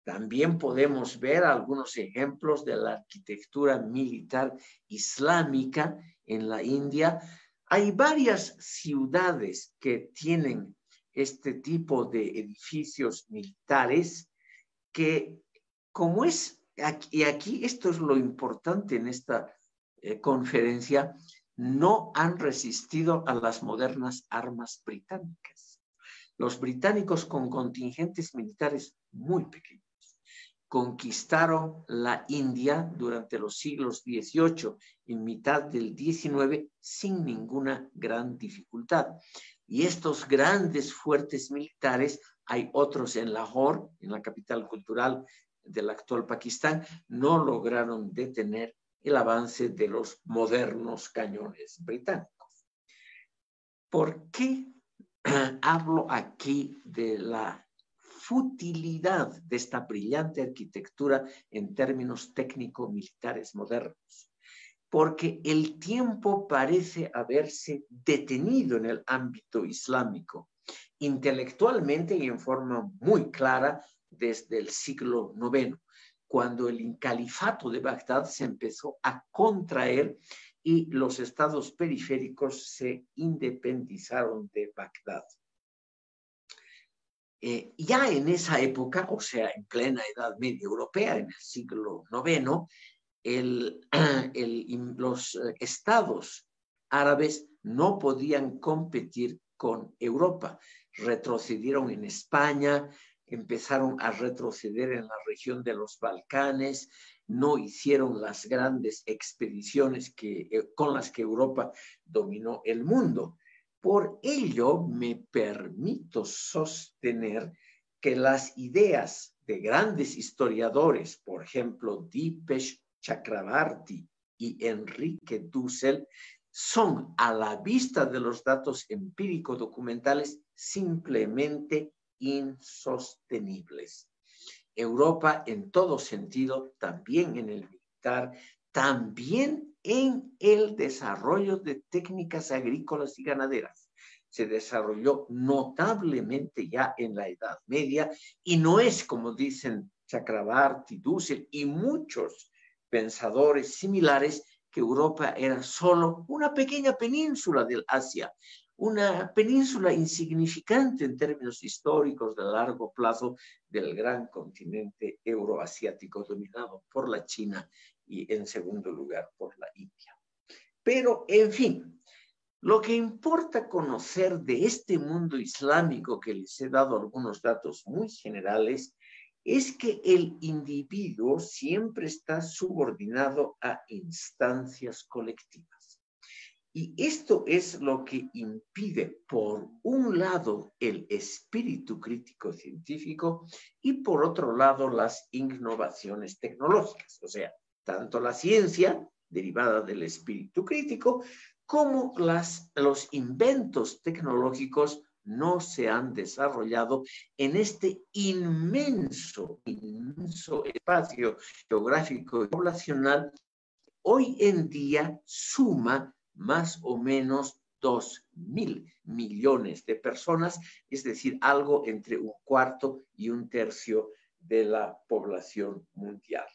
También podemos ver algunos ejemplos de la arquitectura militar islámica en la India. Hay varias ciudades que tienen este tipo de edificios militares que, como es, y aquí esto es lo importante en esta eh, conferencia, no han resistido a las modernas armas británicas. Los británicos con contingentes militares muy pequeños conquistaron la India durante los siglos XVIII y mitad del XIX sin ninguna gran dificultad. Y estos grandes fuertes militares, hay otros en Lahore, en la capital cultural del actual Pakistán, no lograron detener el avance de los modernos cañones británicos. ¿Por qué [clears throat] hablo aquí de la futilidad de esta brillante arquitectura en términos técnico-militares modernos? Porque el tiempo parece haberse detenido en el ámbito islámico, intelectualmente y en forma muy clara desde el siglo IX cuando el califato de Bagdad se empezó a contraer y los estados periféricos se independizaron de Bagdad. Eh, ya en esa época, o sea, en plena Edad Media Europea, en el siglo [clears throat] IX, los eh, estados árabes no podían competir con Europa. Retrocedieron en España, empezaron a retroceder en la región de los Balcanes, no hicieron las grandes expediciones que, eh, con las que Europa dominó el mundo. Por ello, me permito sostener que las ideas de grandes historiadores, por ejemplo, Dipesh Chakrabarti y Enrique Dussel, son a la vista de los datos empíricos documentales simplemente insostenibles. Europa en todo sentido, también en el militar, también en el desarrollo de técnicas agrícolas y ganaderas. Se desarrolló notablemente ya en la Edad Media y no es como dicen Chakrabarti, Dussel y muchos pensadores similares que Europa era solo una pequeña península del Asia, una península insignificante en términos históricos de largo plazo del gran continente euroasiático dominado por la China y en segundo lugar por la India. Pero, en fin, lo que importa conocer de este mundo islámico que les he dado algunos datos muy generales es que el individuo siempre está subordinado a instancias colectivas Y esto es lo que impide, por un lado, el espíritu crítico científico y por otro lado, las innovaciones tecnológicas. O sea, tanto la ciencia derivada del espíritu crítico como los inventos tecnológicos no se han desarrollado en este inmenso, inmenso espacio geográfico y poblacional, hoy en día suma más o menos dos mil millones de personas, es decir, algo entre un cuarto y un tercio de la población mundial.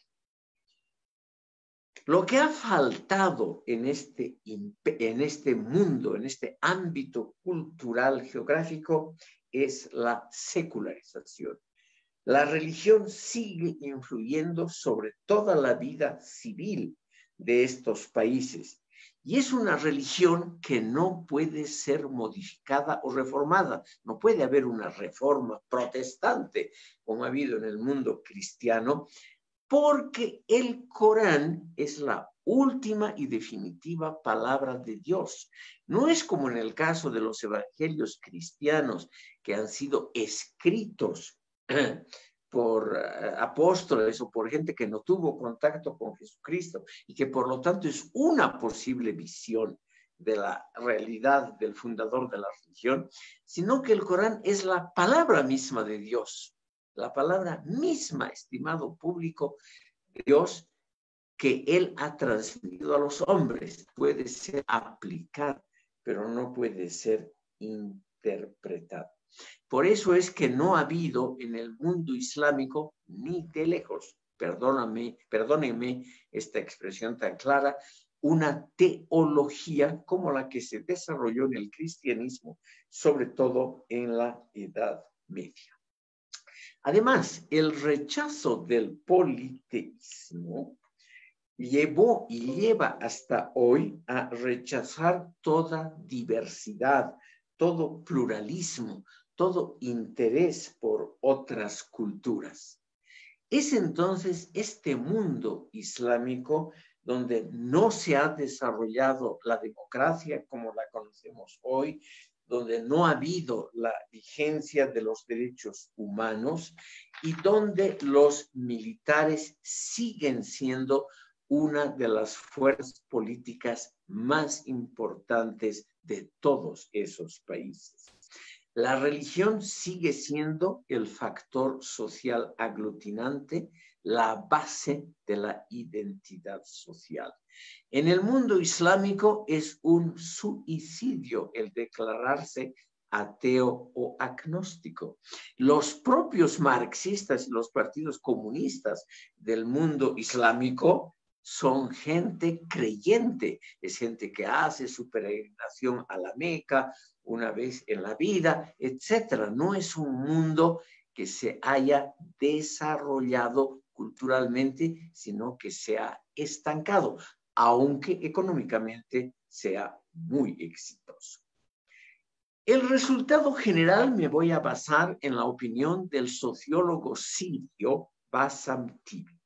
Lo que ha faltado en este, en este mundo, en este ámbito cultural geográfico, es la secularización. La religión sigue influyendo sobre toda la vida civil de estos países y es una religión que no puede ser modificada o reformada. No puede haber una reforma protestante como ha habido en el mundo cristiano, porque el Corán es la última y definitiva palabra de Dios. No es como en el caso de los evangelios cristianos que han sido escritos [clears throat] por eh, apóstoles o por gente que no tuvo contacto con Jesucristo y que por lo tanto es una posible visión de la realidad del fundador de la religión, sino que el Corán es la palabra misma de Dios, la palabra misma, estimado público Dios, que Él ha transmitido a los hombres. Puede ser aplicada, pero no puede ser interpretada. Por eso es que no ha habido en el mundo islámico ni de lejos, perdóname, perdónenme esta expresión tan clara, una teología como la que se desarrolló en el cristianismo, sobre todo en la Edad Media. Además, el rechazo del politeísmo llevó y lleva hasta hoy a rechazar toda diversidad, todo pluralismo, todo interés por otras culturas. Es entonces este mundo islámico donde no se ha desarrollado la democracia como la conocemos hoy, donde no ha habido la vigencia de los derechos humanos y donde los militares siguen siendo una de las fuerzas políticas más importantes de todos esos países. La religión sigue siendo el factor social aglutinante, la base de la identidad social. En el mundo islámico es un suicidio el declararse ateo o agnóstico. Los propios marxistas y los partidos comunistas del mundo islámico son gente creyente, es gente que hace su peregrinación a la Meca una vez en la vida, etcétera. No es un mundo que se haya desarrollado culturalmente, sino que se ha estancado, aunque económicamente sea muy exitoso. El resultado general me voy a basar en la opinión del sociólogo sirio Bassam Tibi.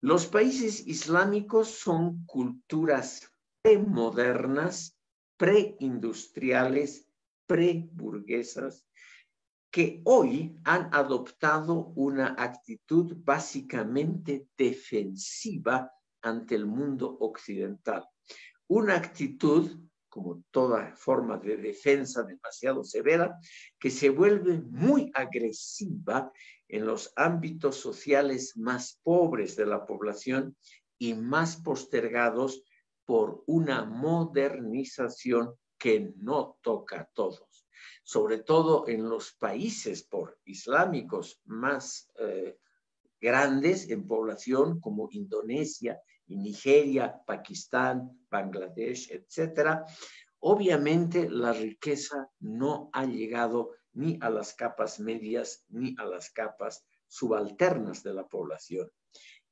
Los países islámicos son culturas premodernas, preindustriales, preburguesas, que hoy han adoptado una actitud básicamente defensiva ante el mundo occidental. Una actitud, como toda forma de defensa demasiado severa, que se vuelve muy agresiva en los ámbitos sociales más pobres de la población y más postergados por una modernización que no toca a todos, sobre todo en los países por islámicos más eh, grandes en población como Indonesia Nigeria, Pakistán, Bangladesh, etcétera. Obviamente la riqueza no ha llegado ni a las capas medias ni a las capas subalternas de la población.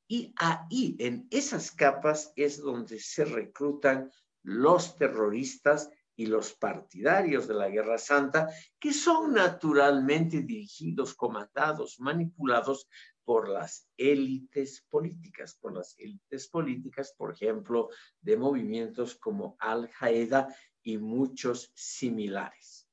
Y ahí, en esas capas, es donde se reclutan los terroristas y los partidarios de la Guerra Santa, que son naturalmente dirigidos, comandados, manipulados por las élites políticas, por las élites políticas, por ejemplo, de movimientos como Al-Qaeda y muchos similares.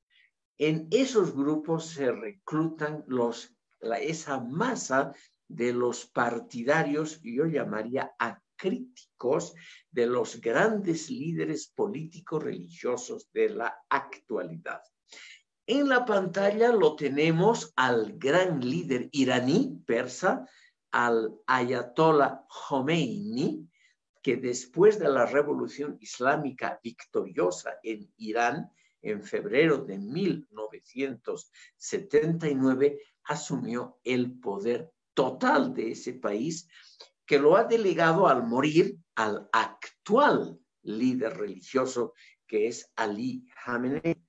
En esos grupos se reclutan los, esa masa de los partidarios, yo llamaría acríticos, de los grandes líderes políticos religiosos de la actualidad. En la pantalla lo tenemos al gran líder iraní, persa, al ayatollah Khomeini, que después de la revolución islámica victoriosa en Irán, en febrero de 1979, asumió el poder total de ese país, que lo ha delegado al morir al actual líder religioso, que es Ali Khamenei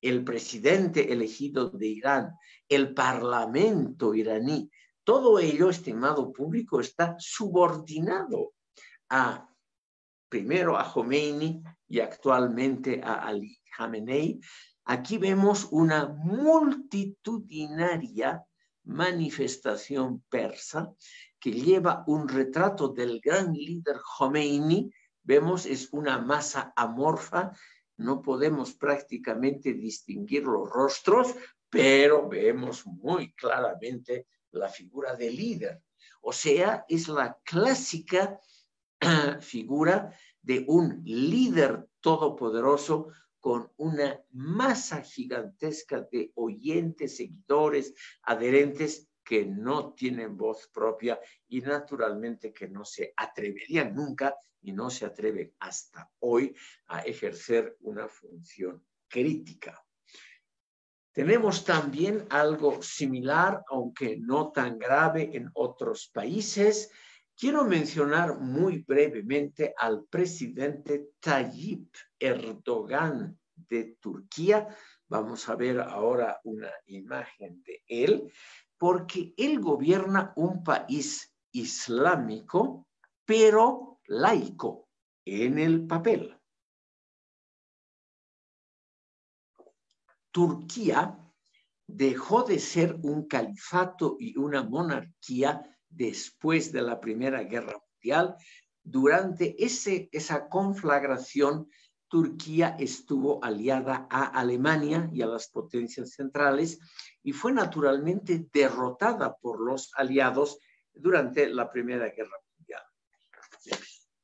el presidente elegido de Irán, el parlamento iraní, todo ello, estimado público, está subordinado a, primero a Khomeini y actualmente a Ali Khamenei. Aquí vemos una multitudinaria manifestación persa que lleva un retrato del gran líder Khomeini. Vemos, es una masa amorfa no podemos prácticamente distinguir los rostros, pero vemos muy claramente la figura del líder. O sea, es la clásica [clears throat] figura de un líder todopoderoso con una masa gigantesca de oyentes, seguidores, adherentes que no tienen voz propia y naturalmente que no se atreverían nunca y no se atreven hasta hoy a ejercer una función crítica. Tenemos también algo similar, aunque no tan grave en otros países. Quiero mencionar muy brevemente al presidente Tayyip Erdogan de Turquía. Vamos a ver ahora una imagen de él, porque él gobierna un país islámico, pero laico en el papel. Turquía dejó de ser un califato y una monarquía después de la Primera Guerra Mundial. Durante ese, esa conflagración, Turquía estuvo aliada a Alemania y a las potencias centrales y fue naturalmente derrotada por los aliados durante la Primera Guerra Mundial.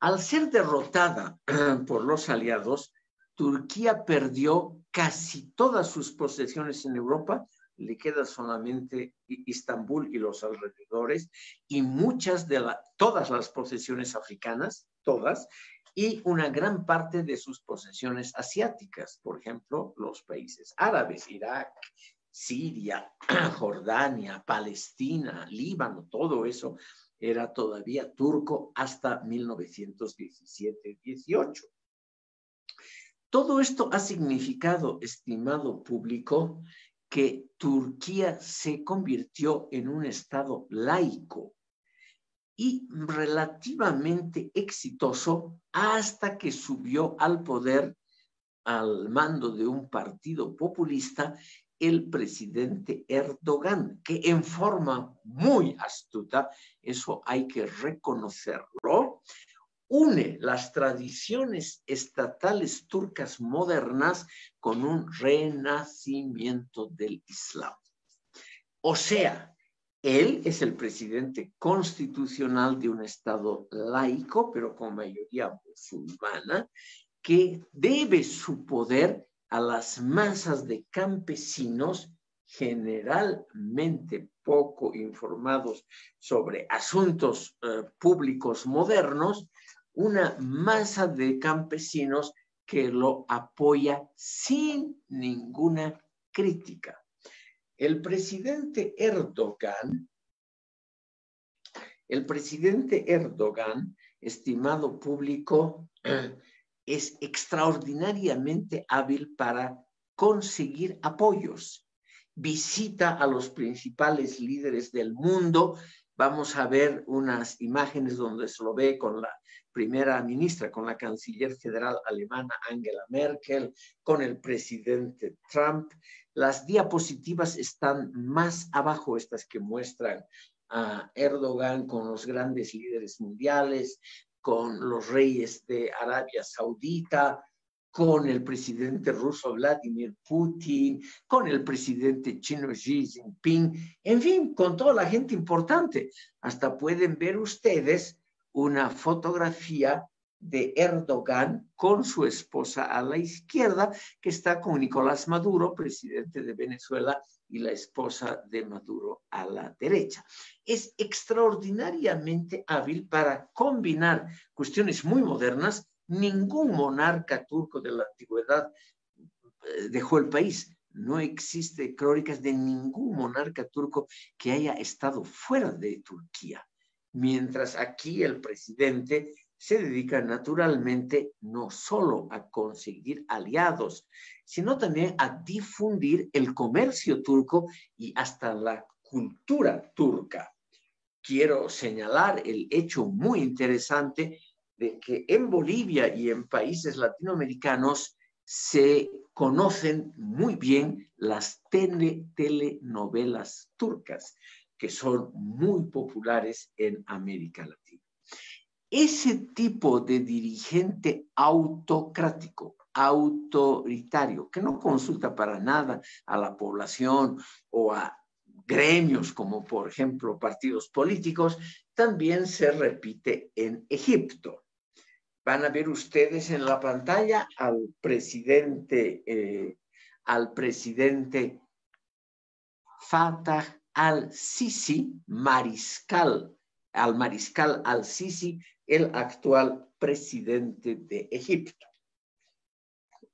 Al ser derrotada [clears throat] por los aliados, Turquía perdió casi todas sus posesiones en Europa, le queda solamente Istambul y los alrededores, y muchas de todas las posesiones africanas, todas, y una gran parte de sus posesiones asiáticas, por ejemplo, los países árabes, Irak, Siria, [clears throat] Jordania, Palestina, Líbano, todo eso era todavía turco hasta 1917-18. Todo esto ha significado, estimado público, que Turquía se convirtió en un Estado laico y relativamente exitoso hasta que subió al poder al mando de un partido populista el presidente Erdogan, que en forma muy astuta, eso hay que reconocerlo, une las tradiciones estatales turcas modernas con un renacimiento del Islam. O sea, él es el presidente constitucional de un Estado laico, pero con mayoría musulmana, que debe su poder a las masas de campesinos generalmente poco informados sobre asuntos eh, públicos modernos, una masa de campesinos que lo apoya sin ninguna crítica. El presidente Erdogan, el presidente Erdogan, estimado público, [clears throat] es extraordinariamente hábil para conseguir apoyos. Visita a los principales líderes del mundo. Vamos a ver unas imágenes donde se lo ve con la primera ministra, con la canciller federal alemana Angela Merkel, con el presidente Trump. Las diapositivas están más abajo, estas que muestran a Erdogan con los grandes líderes mundiales, con los reyes de Arabia Saudita, con el presidente ruso Vladimir Putin, con el presidente chino Xi Jinping, en fin, con toda la gente importante. Hasta pueden ver ustedes una fotografía de Erdogan con su esposa a la izquierda, que está con Nicolás Maduro, presidente de Venezuela, y la esposa de Maduro a la derecha. Es extraordinariamente hábil para combinar cuestiones muy modernas. Ningún monarca turco de la antigüedad eh, dejó el país. No existe crónicas de ningún monarca turco que haya estado fuera de Turquía. Mientras aquí el presidente se dedica naturalmente no solo a conseguir aliados, sino también a difundir el comercio turco y hasta la cultura turca. Quiero señalar el hecho muy interesante de que en Bolivia y en países latinoamericanos se conocen muy bien las telenovelas turcas, que son muy populares en América Latina ese tipo de dirigente autocrático, autoritario, que no consulta para nada a la población o a gremios como por ejemplo partidos políticos, también se repite en Egipto. Van a ver ustedes en la pantalla al presidente, eh, al presidente Fatah al-Sisi, mariscal, al mariscal al-Sisi, el actual presidente de Egipto.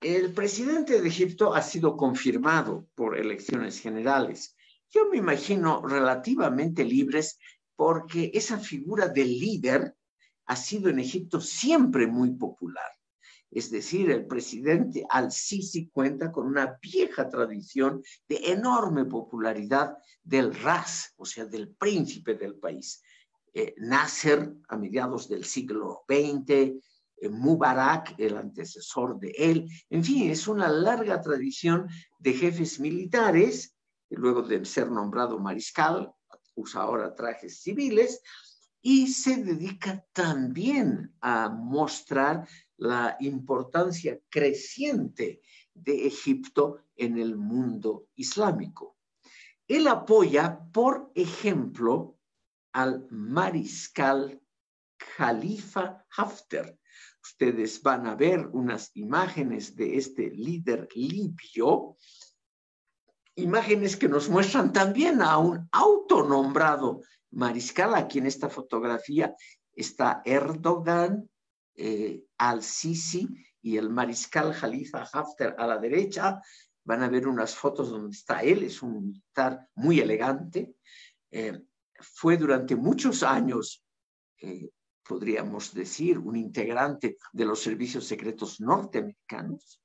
El presidente de Egipto ha sido confirmado por elecciones generales. Yo me imagino relativamente libres porque esa figura del líder ha sido en Egipto siempre muy popular. Es decir, el presidente al-Sisi cuenta con una vieja tradición de enorme popularidad del ras, o sea, del príncipe del país. Eh, Nasser a mediados del siglo XX, eh, Mubarak, el antecesor de él. En fin, es una larga tradición de jefes militares, luego de ser nombrado mariscal, usa ahora trajes civiles, y se dedica también a mostrar la importancia creciente de Egipto en el mundo islámico. Él apoya, por ejemplo, al mariscal Khalifa Haftar. Ustedes van a ver unas imágenes de este líder libio, imágenes que nos muestran también a un autonombrado mariscal. Aquí en esta fotografía está Erdogan, eh, al-Sisi y el mariscal Khalifa Haftar a la derecha. Van a ver unas fotos donde está él, es un militar muy elegante. Eh, fue durante muchos años, eh, podríamos decir, un integrante de los servicios secretos norteamericanos.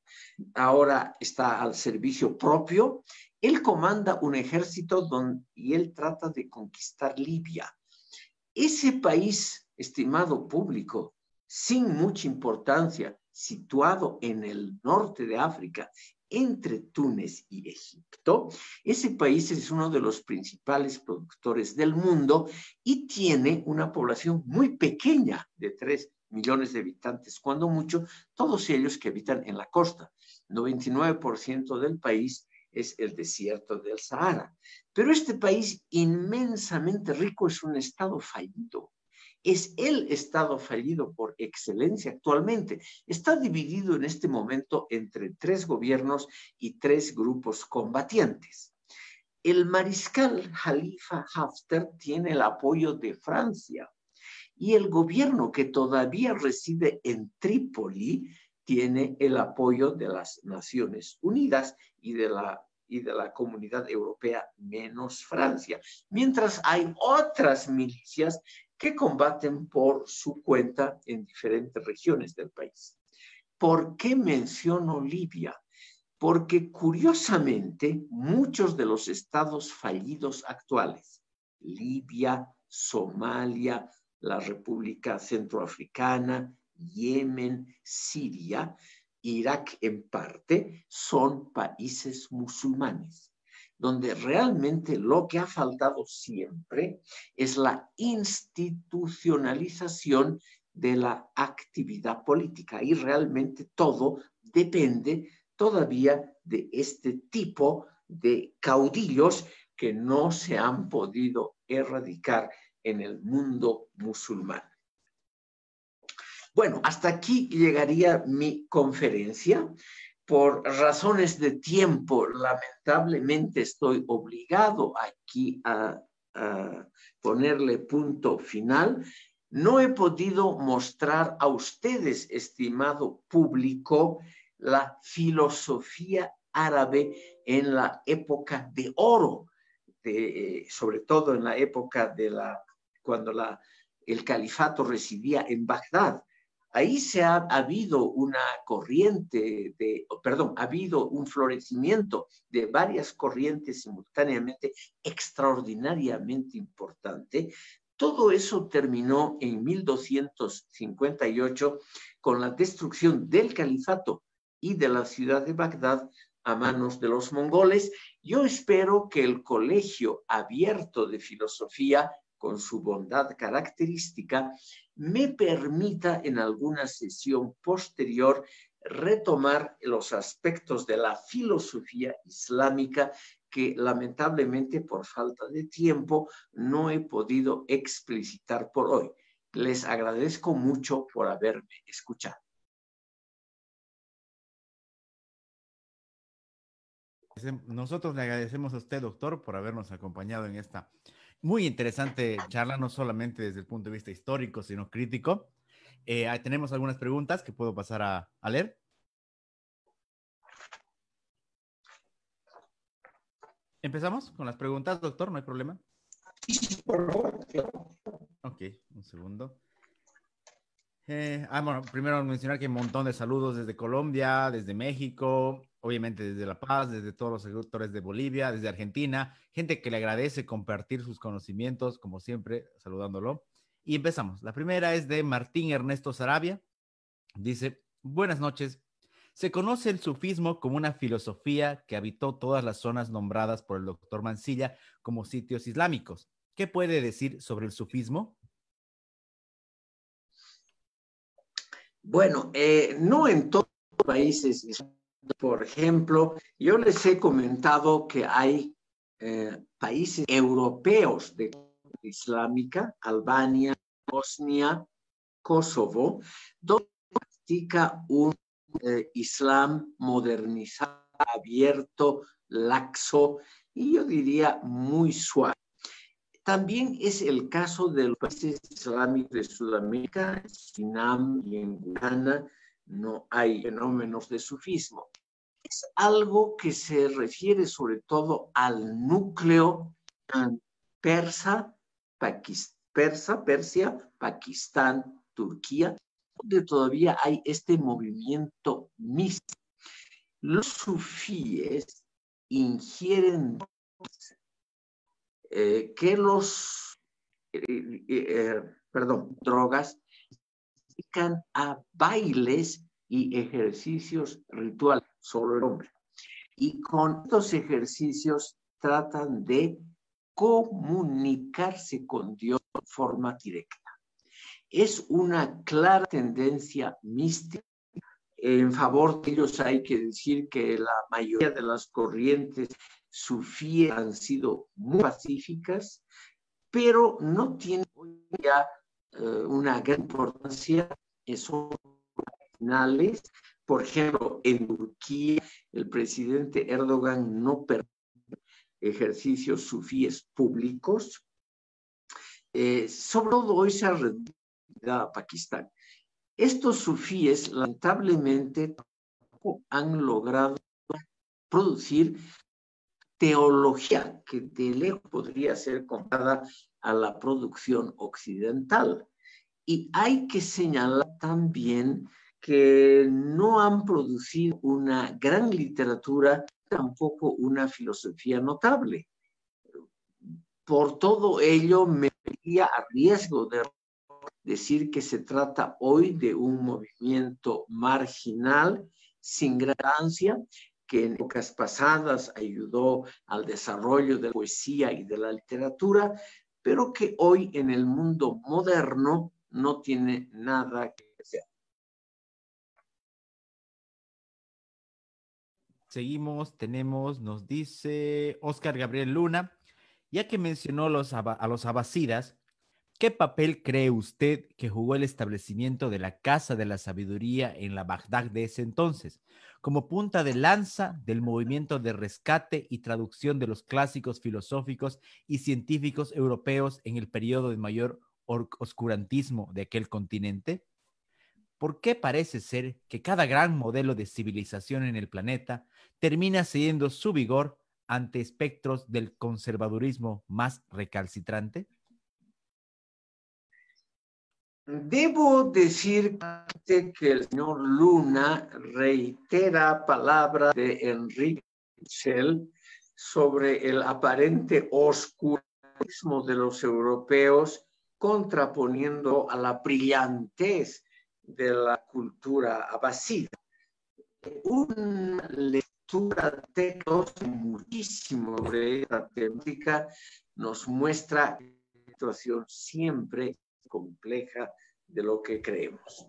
Ahora está al servicio propio. Él comanda un ejército y él trata de conquistar Libia. Ese país, estimado público, sin mucha importancia, situado en el norte de África entre Túnez y Egipto. Ese país es uno de los principales productores del mundo y tiene una población muy pequeña de 3 millones de habitantes, cuando mucho, todos ellos que habitan en la costa. 99% del país es el desierto del Sahara. Pero este país inmensamente rico es un estado fallido es el Estado fallido por excelencia actualmente. Está dividido en este momento entre tres gobiernos y tres grupos combatientes. El mariscal Khalifa Haftar tiene el apoyo de Francia y el gobierno que todavía reside en Trípoli tiene el apoyo de las Naciones Unidas y de la y de la comunidad europea menos Francia, mientras hay otras milicias que combaten por su cuenta en diferentes regiones del país. ¿Por qué menciono Libia? Porque curiosamente muchos de los estados fallidos actuales, Libia, Somalia, la República Centroafricana, Yemen, Siria, Irak en parte, son países musulmanes. Donde realmente lo que ha faltado siempre es la institucionalización de la actividad política y realmente todo depende todavía de este tipo de caudillos que no se han podido erradicar en el mundo musulmán. Bueno, hasta aquí llegaría mi conferencia. Por razones de tiempo, lamentablemente estoy obligado aquí a, ponerle punto final. No he podido mostrar a ustedes, estimado público, la filosofía árabe en la época de oro, sobre todo en la época de la, cuando la, el califato residía en Bagdad. Ahí se ha, habido una corriente de, perdón, ha habido un florecimiento de varias corrientes simultáneamente extraordinariamente importante. Todo eso terminó en 1258 con la destrucción del califato y de la ciudad de Bagdad a manos de los mongoles. Yo espero que el Colegio Abierto de Filosofía, con su bondad característica, me permita en alguna sesión posterior retomar los aspectos de la filosofía islámica que lamentablemente por falta de tiempo no he podido explicitar por hoy. Les agradezco mucho por haberme escuchado. Nosotros le agradecemos a usted, doctor, por habernos acompañado en esta muy interesante charla, no solamente desde el punto de vista histórico, sino crítico. Eh, tenemos algunas preguntas que puedo pasar a, leer. ¿Empezamos con las preguntas, doctor? ¿No hay problema? Sí, por favor. Ok, un segundo. Eh, ah, primero mencionar que un montón de saludos desde Colombia, desde México, obviamente desde La Paz, desde todos los sectores de Bolivia, desde Argentina, gente que le agradece compartir sus conocimientos, como siempre, saludándolo. Y empezamos. La primera es de Martín Ernesto Sarabia. Dice, buenas noches. Se conoce el sufismo como una filosofía que habitó todas las zonas nombradas por el doctor Mancilla como sitios islámicos. ¿Qué puede decir sobre el sufismo? Bueno, eh, no en todos los países por ejemplo, yo les he comentado que hay eh, países europeos de islámica, Albania, Bosnia, Kosovo, donde practica un eh, islam modernizado, abierto, laxo y yo diría muy suave. También es el caso de los países islámicos de Sudamérica, Sinam y en Guyana, no hay fenómenos de sufismo. Es algo que se refiere sobre todo al núcleo persa, persa, Persia, Pakistán, Turquía, donde todavía hay este movimiento místico. Los sufíes ingieren eh, que los, eh, eh, perdón, drogas a bailes y ejercicios rituales, solo el hombre. Y con estos ejercicios tratan de comunicarse con Dios de forma directa. Es una clara tendencia mística. En favor de ellos hay que decir que la mayoría de las corrientes sufíes han sido muy pacíficas, pero no tienen ya eh, una gran importancia son finales. Por ejemplo, en Turquía, el presidente Erdogan no permite ejercicios sufíes públicos. Eh, sobre todo hoy se ha reducido a Pakistán. Estos sufíes, lamentablemente, han logrado producir teología que de lejos podría ser comparada a la producción occidental. Y hay que señalar también que no han producido una gran literatura, tampoco una filosofía notable. Por todo ello, me vería a riesgo de decir que se trata hoy de un movimiento marginal, sin gracia, que en épocas pasadas ayudó al desarrollo de la poesía y de la literatura, pero que hoy en el mundo moderno no tiene nada que hacer. Seguimos, tenemos, nos dice Oscar Gabriel Luna, ya que mencionó a los abasidas, ¿qué papel cree usted que jugó el establecimiento de la Casa de la Sabiduría en la Bagdad de ese entonces, como punta de lanza del movimiento de rescate y traducción de los clásicos filosóficos y científicos europeos en el periodo de mayor oscurantismo de aquel continente? ¿Por qué parece ser que cada gran modelo de civilización en el planeta termina cediendo su vigor ante espectros del conservadurismo más recalcitrante? Debo decir que el señor Luna reitera palabras de Enrique Michel sobre el aparente oscurantismo de los europeos contraponiendo a la brillantez de la cultura abasida. Una lectura de textos muchísimo sobre esta temática nos muestra la situación siempre compleja de lo que creemos.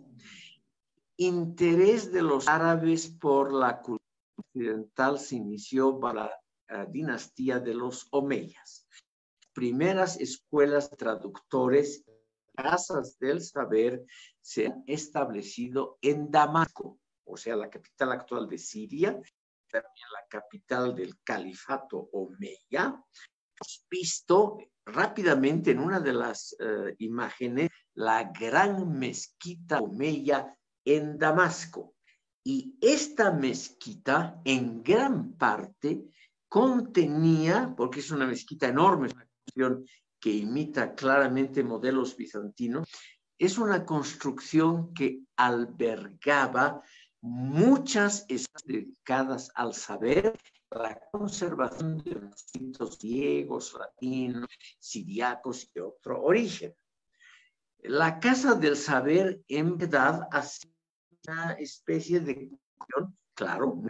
Interés de los árabes por la cultura occidental se inició para la dinastía de los Omeyas. Primeras escuelas traductores casas del saber se han establecido en Damasco, o sea, la capital actual de Siria, también la capital del califato Omeya. Hemos visto rápidamente en una de las eh, imágenes la gran mezquita Omeya en Damasco. Y esta mezquita en gran parte contenía, porque es una mezquita enorme, es una cuestión que imita claramente modelos bizantinos, es una construcción que albergaba muchas dedicadas al saber, la conservación de los escritos griegos, latinos, siriacos y otro origen. La Casa del Saber en verdad ha sido una especie de claro,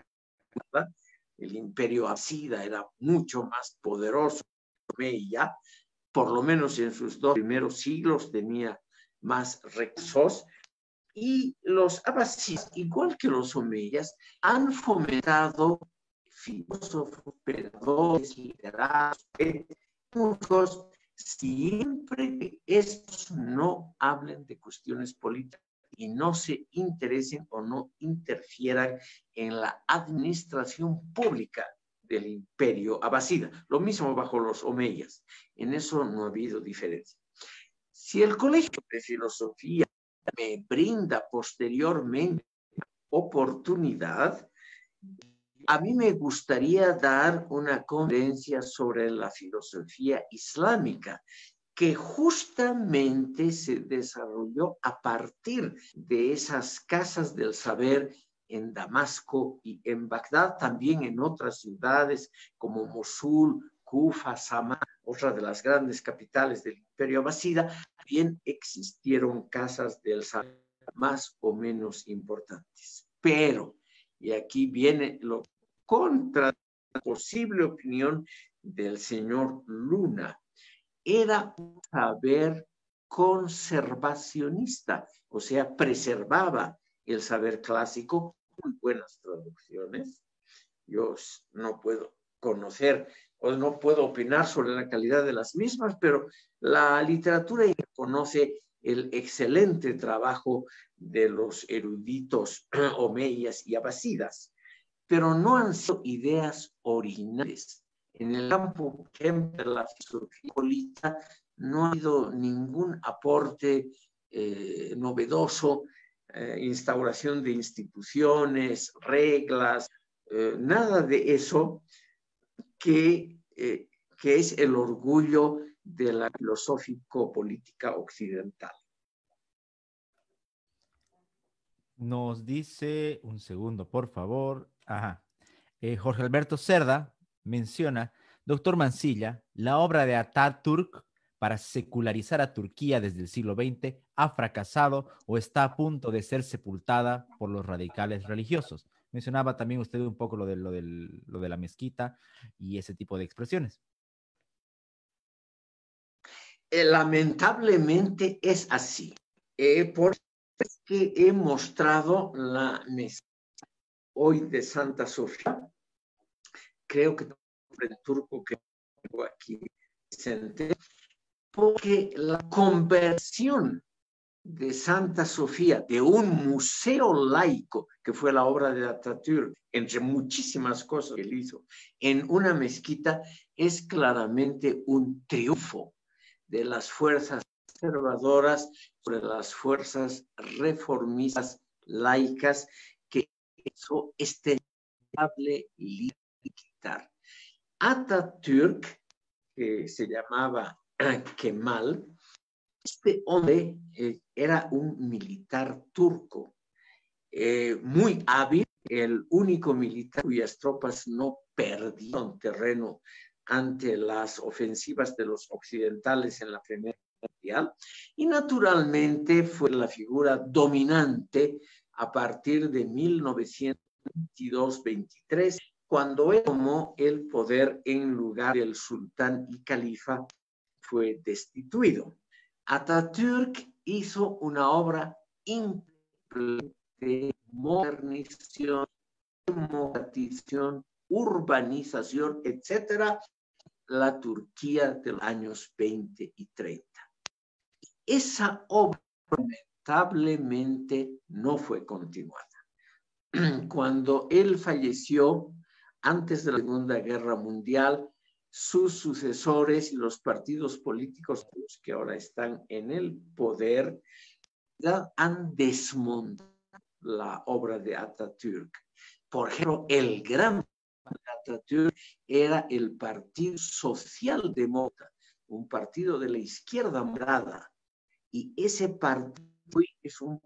el imperio Asida era mucho más poderoso que ya, por lo menos en sus dos primeros siglos tenía más recursos, y los abasíes, igual que los omeyas, han fomentado filósofos, operadores, literatos, muchos, siempre que estos no hablen de cuestiones políticas y no se interesen o no interfieran en la administración pública del imperio abasida. Lo mismo bajo los omeyas. En eso no ha habido diferencia. Si el Colegio de Filosofía me brinda posteriormente oportunidad, a mí me gustaría dar una conferencia sobre la filosofía islámica que justamente se desarrolló a partir de esas casas del saber en Damasco y en Bagdad, también en otras ciudades como Mosul, Kufa, Sama, otra de las grandes capitales del Imperio Abasida, también existieron casas del saber más o menos importantes. Pero, y aquí viene lo contra la posible opinión del señor Luna, era un saber conservacionista, o sea, preservaba el saber clásico, muy buenas traducciones. Yo no puedo conocer o no puedo opinar sobre la calidad de las mismas, pero la literatura conoce el excelente trabajo de los eruditos [clears throat] omeyas y abasidas, pero no han sido ideas originales. En el campo, de la filosofía política, no ha habido ningún aporte eh, novedoso eh, instauración de instituciones, reglas, eh, nada de eso que, que es el orgullo de la filosófico-política occidental. Nos dice, un segundo, por favor. Ajá. Jorge Alberto Cerda menciona, doctor Mancilla, la obra de Ataturk para secularizar a Turquía desde el siglo XX ha fracasado o está a punto de ser sepultada por los radicales religiosos. Mencionaba también usted un poco lo de, lo, de la mezquita y ese tipo de expresiones. Eh, lamentablemente es así. Eh, por que he mostrado la mezquita hoy de Santa Sofía. Creo que el turco que tengo aquí presente, porque la conversión de Santa Sofía, de un museo laico, que fue la obra de Atatürk, entre muchísimas cosas que él hizo, en una mezquita, es claramente un triunfo de las fuerzas conservadoras sobre las fuerzas reformistas laicas hizo este militar. Atatürk, que se llamaba Kemal, este hombre eh, era un militar turco, eh, muy hábil, el único militar cuyas tropas no perdieron terreno ante las ofensivas de los occidentales en la Primera Guerra Mundial, y naturalmente fue la figura dominante a partir de 1922-23, cuando él tomó el poder en lugar del sultán y califa fue destituido. Atatürk hizo una obra de modernización, democratización, urbanización, etcétera, la Turquía de los años 20 y 30. Esa obra lamentablemente no fue continuada. [clears throat] Cuando él falleció antes de la Segunda Guerra Mundial, sus sucesores y los partidos políticos que ahora están en el poder han desmontado la obra de Atatürk. Por ejemplo, el gran Atatürk era el Partido Socialdemócrata, un partido de la izquierda morada. Y ese partido es un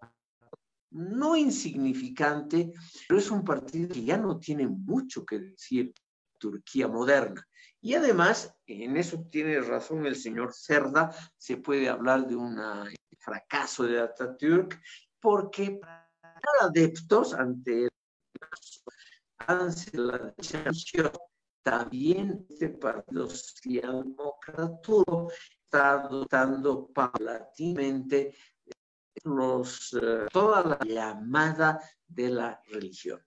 no insignificante, pero es un partido que ya no tiene mucho que decir Turquía moderna. Y además, en eso tiene razón el señor Cerda, se puede hablar de un fracaso de Atatürk, porque para adeptos ante el también este partido socialdemócrata está dotando paulatinamente los, eh, toda la llamada de la religión.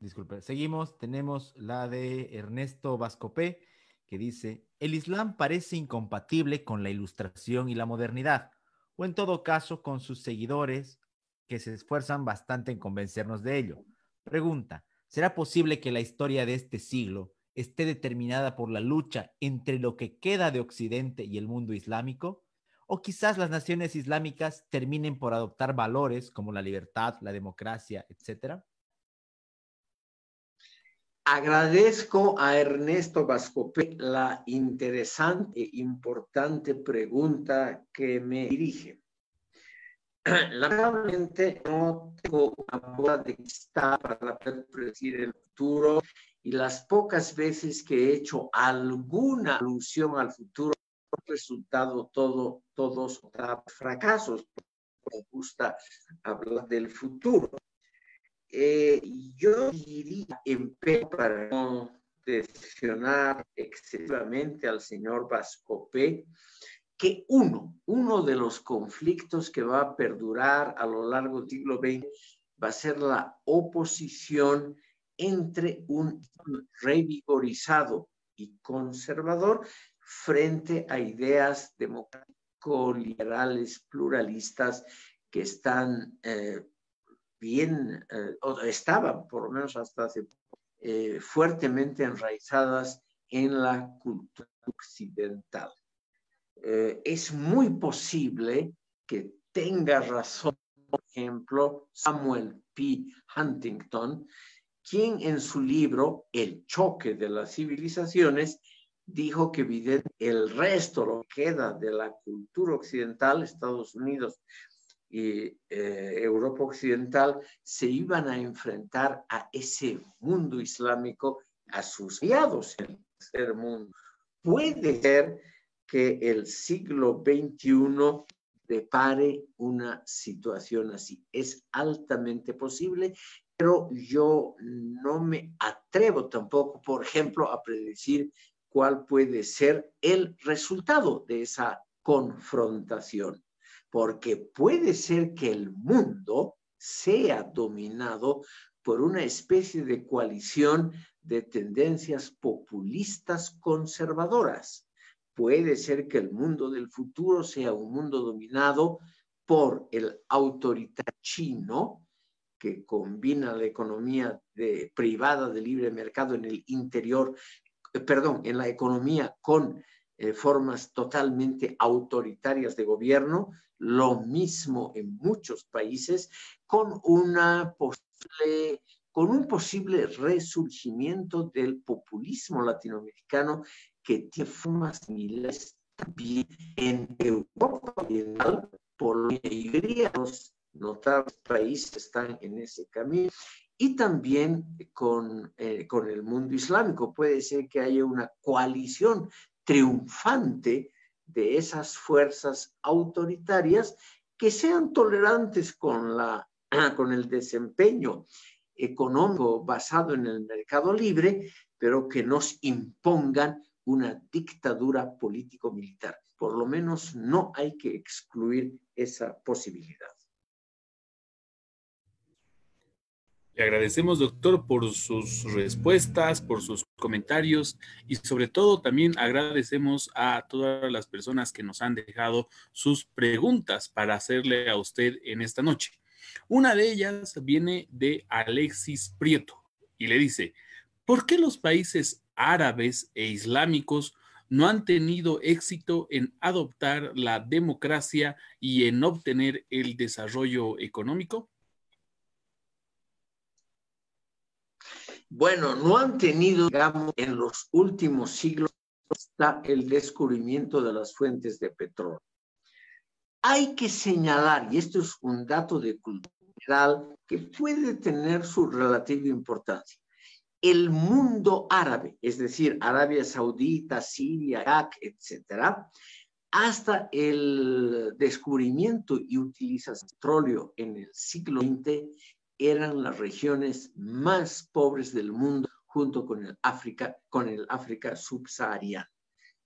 Disculpe, seguimos. Tenemos la de Ernesto Vascopé, que dice, el Islam parece incompatible con la ilustración y la modernidad, o en todo caso con sus seguidores que se esfuerzan bastante en convencernos de ello. Pregunta, ¿será posible que la historia de este siglo esté determinada por la lucha entre lo que queda de Occidente y el mundo islámico? ¿O quizás las naciones islámicas terminen por adoptar valores como la libertad, la democracia, etcétera? Agradezco a Ernesto Vascopé la interesante e importante pregunta que me dirige. [clears throat] Lamentablemente no tengo una bola de cristal para predecir el futuro y las pocas veces que he hecho alguna alusión al futuro han resultado todo, todos fracasos. Me gusta hablar del futuro. Eh, yo diría, en para no decepcionar excesivamente al señor Vascopé, que uno, uno de los conflictos que va a perdurar a lo largo del siglo XX va a ser la oposición entre un revigorizado y conservador frente a ideas democrático-liberales, pluralistas, que están eh, bien, eh, o estaban por lo menos hasta hace eh, fuertemente enraizadas en la cultura occidental. Es muy posible que tenga razón, por ejemplo, Samuel P. Huntington, quien en su libro El choque de las civilizaciones dijo que el resto, lo que queda de la cultura occidental, Estados Unidos, y eh, Europa Occidental se iban a enfrentar a ese mundo islámico, a sus aliados en el tercer mundo. Puede ser que el siglo XXI depare una situación así. Es altamente posible, pero yo no me atrevo tampoco, por ejemplo, a predecir cuál puede ser el resultado de esa confrontación, porque puede ser que el mundo sea dominado por una especie de coalición de tendencias populistas conservadoras. Puede ser que el mundo del futuro sea un mundo dominado por el autoritarismo que combina la economía privada de libre mercado en el interior, eh, perdón, en la economía con eh, formas totalmente autoritarias de gobierno, lo mismo en muchos países, con una con un posible resurgimiento del populismo latinoamericano que tiene formas similares también en Europa Oriental, Polonia y los notables países están en ese camino, y también con, eh, con el mundo islámico. Puede ser que haya una coalición triunfante de esas fuerzas autoritarias que sean tolerantes con, la, [clears throat] con el desempeño económico basado en el mercado libre, pero que nos impongan una dictadura político-militar. Por lo menos no hay que excluir esa posibilidad. Le agradecemos, doctor, por sus respuestas, por sus comentarios y sobre todo también agradecemos a todas las personas que nos han dejado sus preguntas para hacerle a usted en esta noche. Una de ellas viene de Alexis Prieto y le dice, ¿por qué los países árabes e islámicos no han tenido éxito en adoptar la democracia y en obtener el desarrollo económico? Bueno, no han tenido, digamos, en los últimos siglos hasta el descubrimiento de las fuentes de petróleo. Hay que señalar, y esto es un dato de cultural que puede tener su relativa importancia. El mundo árabe, es decir, Arabia Saudita, Siria, Irak, etcétera, hasta el descubrimiento y utilización de petróleo en el siglo XX, eran las regiones más pobres del mundo junto con el África, con el África subsahariana.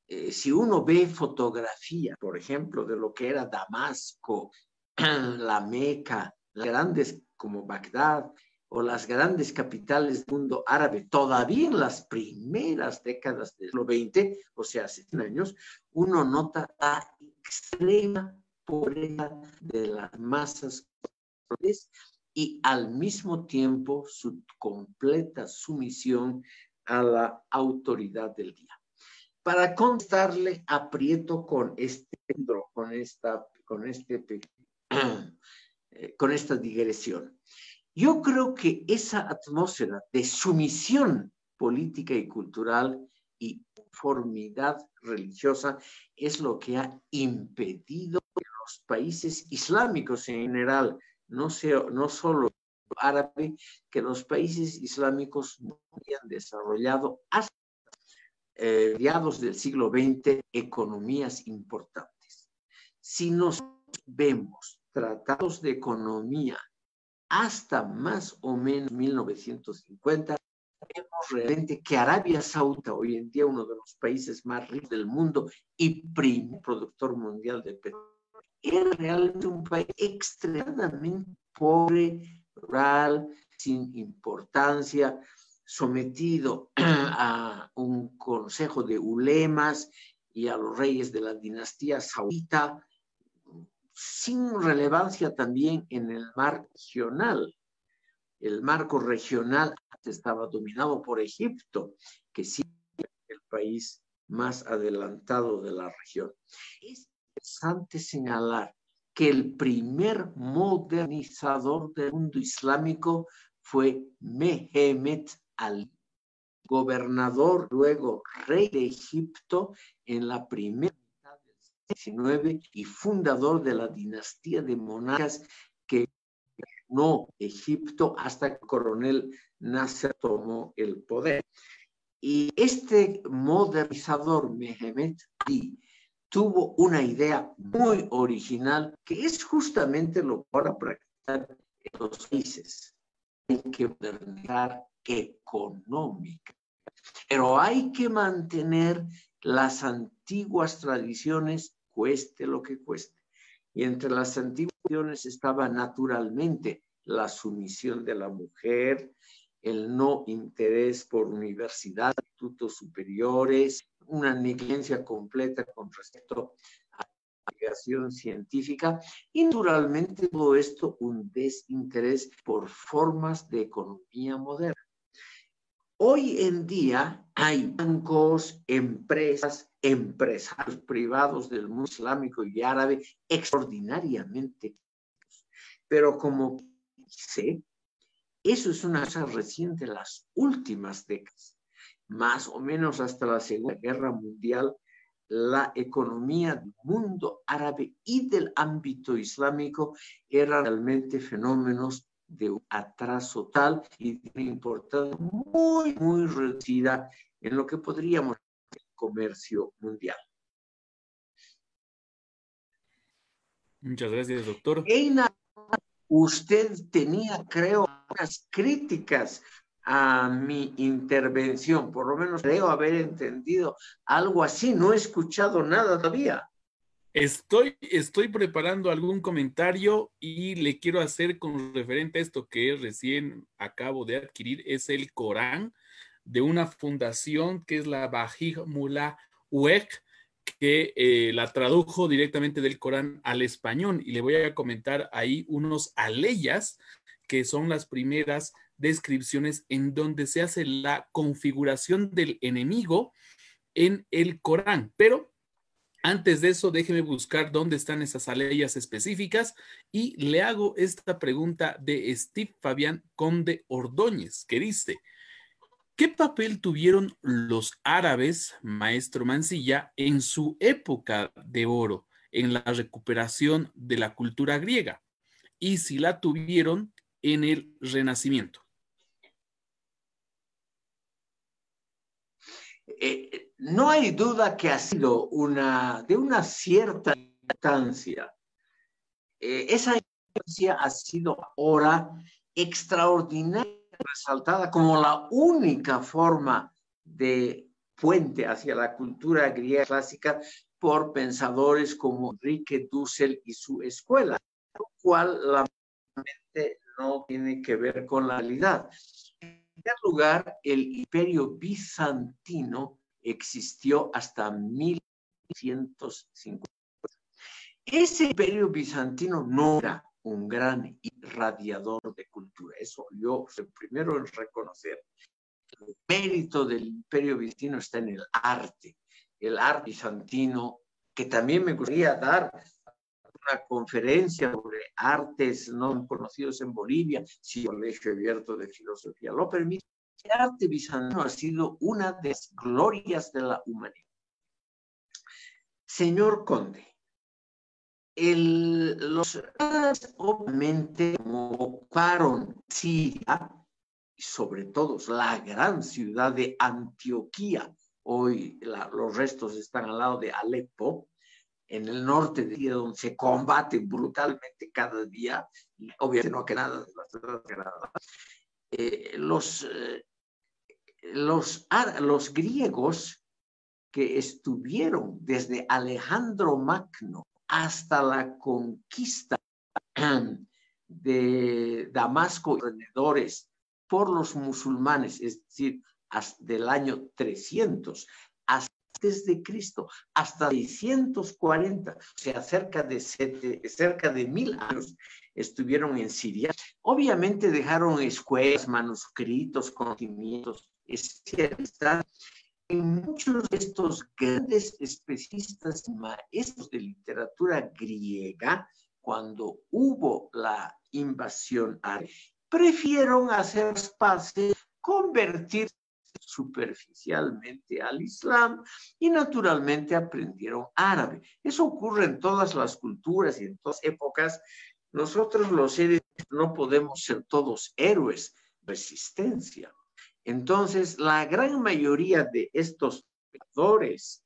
Eh, si uno ve fotografía, por ejemplo, de lo que era Damasco, [clears throat] la Meca, las grandes como Bagdad o las grandes capitales del mundo árabe, todavía en las primeras décadas del siglo XX, o sea, hace 100 años, uno nota la extrema pobreza de las masas y al mismo tiempo su completa sumisión a la autoridad del día. Para contestarle aprieto con este con esta, con este, [clears throat] eh, con esta digresión. Yo creo que esa atmósfera de sumisión política y cultural y conformidad religiosa es lo que ha impedido que los países islámicos en general no, sea, no solo árabe, que los países islámicos no hayan desarrollado hasta eh, mediados del siglo XX economías importantes. Si nos vemos tratados de economía hasta más o menos 1950, vemos realmente que Arabia Saudita, hoy en día uno de los países más ricos del mundo y primer productor mundial de petróleo, era realmente un país extremadamente pobre, rural, sin importancia, sometido [clears throat] a un consejo de ulemas y a los reyes de la dinastía saudita, sin relevancia también en el marco regional. El marco regional estaba dominado por Egipto, que sí es el país más adelantado de la región interesante señalar que el primer modernizador del mundo islámico fue Mehemet Ali, gobernador, luego rey de Egipto en la primera mitad del XIX y fundador de la dinastía de monarcas que no Egipto hasta que el coronel Nasser tomó el poder. Y este modernizador Mehmet Ali tuvo una idea muy original que es justamente lo ahora practicar en los países. Hay que modernizar económica, pero hay que mantener las antiguas tradiciones, cueste lo que cueste. Y entre las antiguas tradiciones estaba naturalmente la sumisión de la mujer, el no interés por universidades, institutos superiores, una negligencia completa con respecto a la investigación científica y naturalmente todo esto un desinterés por formas de economía moderna. Hoy en día hay bancos, empresas, empresarios privados del mundo islámico y árabe extraordinariamente, pero como sé, eso es una cosa reciente, las últimas décadas, más o menos hasta la Segunda Guerra Mundial, la economía del mundo árabe y del ámbito islámico eran realmente fenómenos de un atraso tal y de una importancia muy, muy reducida en lo que podríamos el comercio mundial. Muchas gracias, doctor. Eina, usted tenía, creo, unas críticas a mi intervención, por lo menos creo haber entendido algo así, no he escuchado nada todavía. Estoy, estoy preparando algún comentario y le quiero hacer con referente a esto que recién acabo de adquirir, es el Corán de una fundación que es la Bajij Mullah Uek, que eh, la tradujo directamente del Corán al español. Y le voy a comentar ahí unos aleyas que son las primeras descripciones en donde se hace la configuración del enemigo en el Corán, pero antes de eso, déjeme buscar dónde están esas aleyas específicas y le hago esta pregunta de Steve Fabián Conde Ordóñez, que dice, ¿qué papel tuvieron los árabes, maestro Mancilla, en su época de oro, en la recuperación de la cultura griega? Y si la tuvieron en el Renacimiento. Eh, no hay duda que ha sido una, de una cierta importancia. Eh, esa importancia ha sido ahora extraordinariamente resaltada como la única forma de puente hacia la cultura griega clásica por pensadores como Enrique Dussel y su escuela, lo cual la no tiene que ver con la realidad. Primer lugar, el imperio bizantino existió hasta 1150. Ese imperio bizantino no era un gran irradiador de cultura. Eso yo primero en reconocer. El mérito del imperio bizantino está en el arte. El arte bizantino, que también me gustaría dar una conferencia sobre artes no conocidos en Bolivia, si el Colegio Abierto de Filosofía. Lo permite, el arte bizantino ha sido una de las glorias de la humanidad. Señor Conde, los árabes obviamente ocuparon Siria, y sobre todo la gran ciudad de Antioquía, hoy los restos están al lado de Alepo, en el norte de donde se combate brutalmente cada día, obviamente no que nada de la ciudad eh, los, eh, los, los griegos que estuvieron desde Alejandro Magno hasta la conquista [clears throat] de Damasco y alrededores por los musulmanes, es decir, hasta del año 300, hasta de Cristo, hasta 640, o sea, cerca de, cerca de mil años estuvieron en Siria. Obviamente dejaron escuelas, manuscritos, conocimientos especialistas. En muchos de estos grandes especistas maestros de literatura griega, cuando hubo la invasión árabe, prefirieron hacer pases, convertir superficialmente al Islam y naturalmente aprendieron árabe. Eso ocurre en todas las culturas y en todas épocas. Nosotros los seres no podemos ser todos héroes, resistencia. Entonces, la gran mayoría de estos pensadores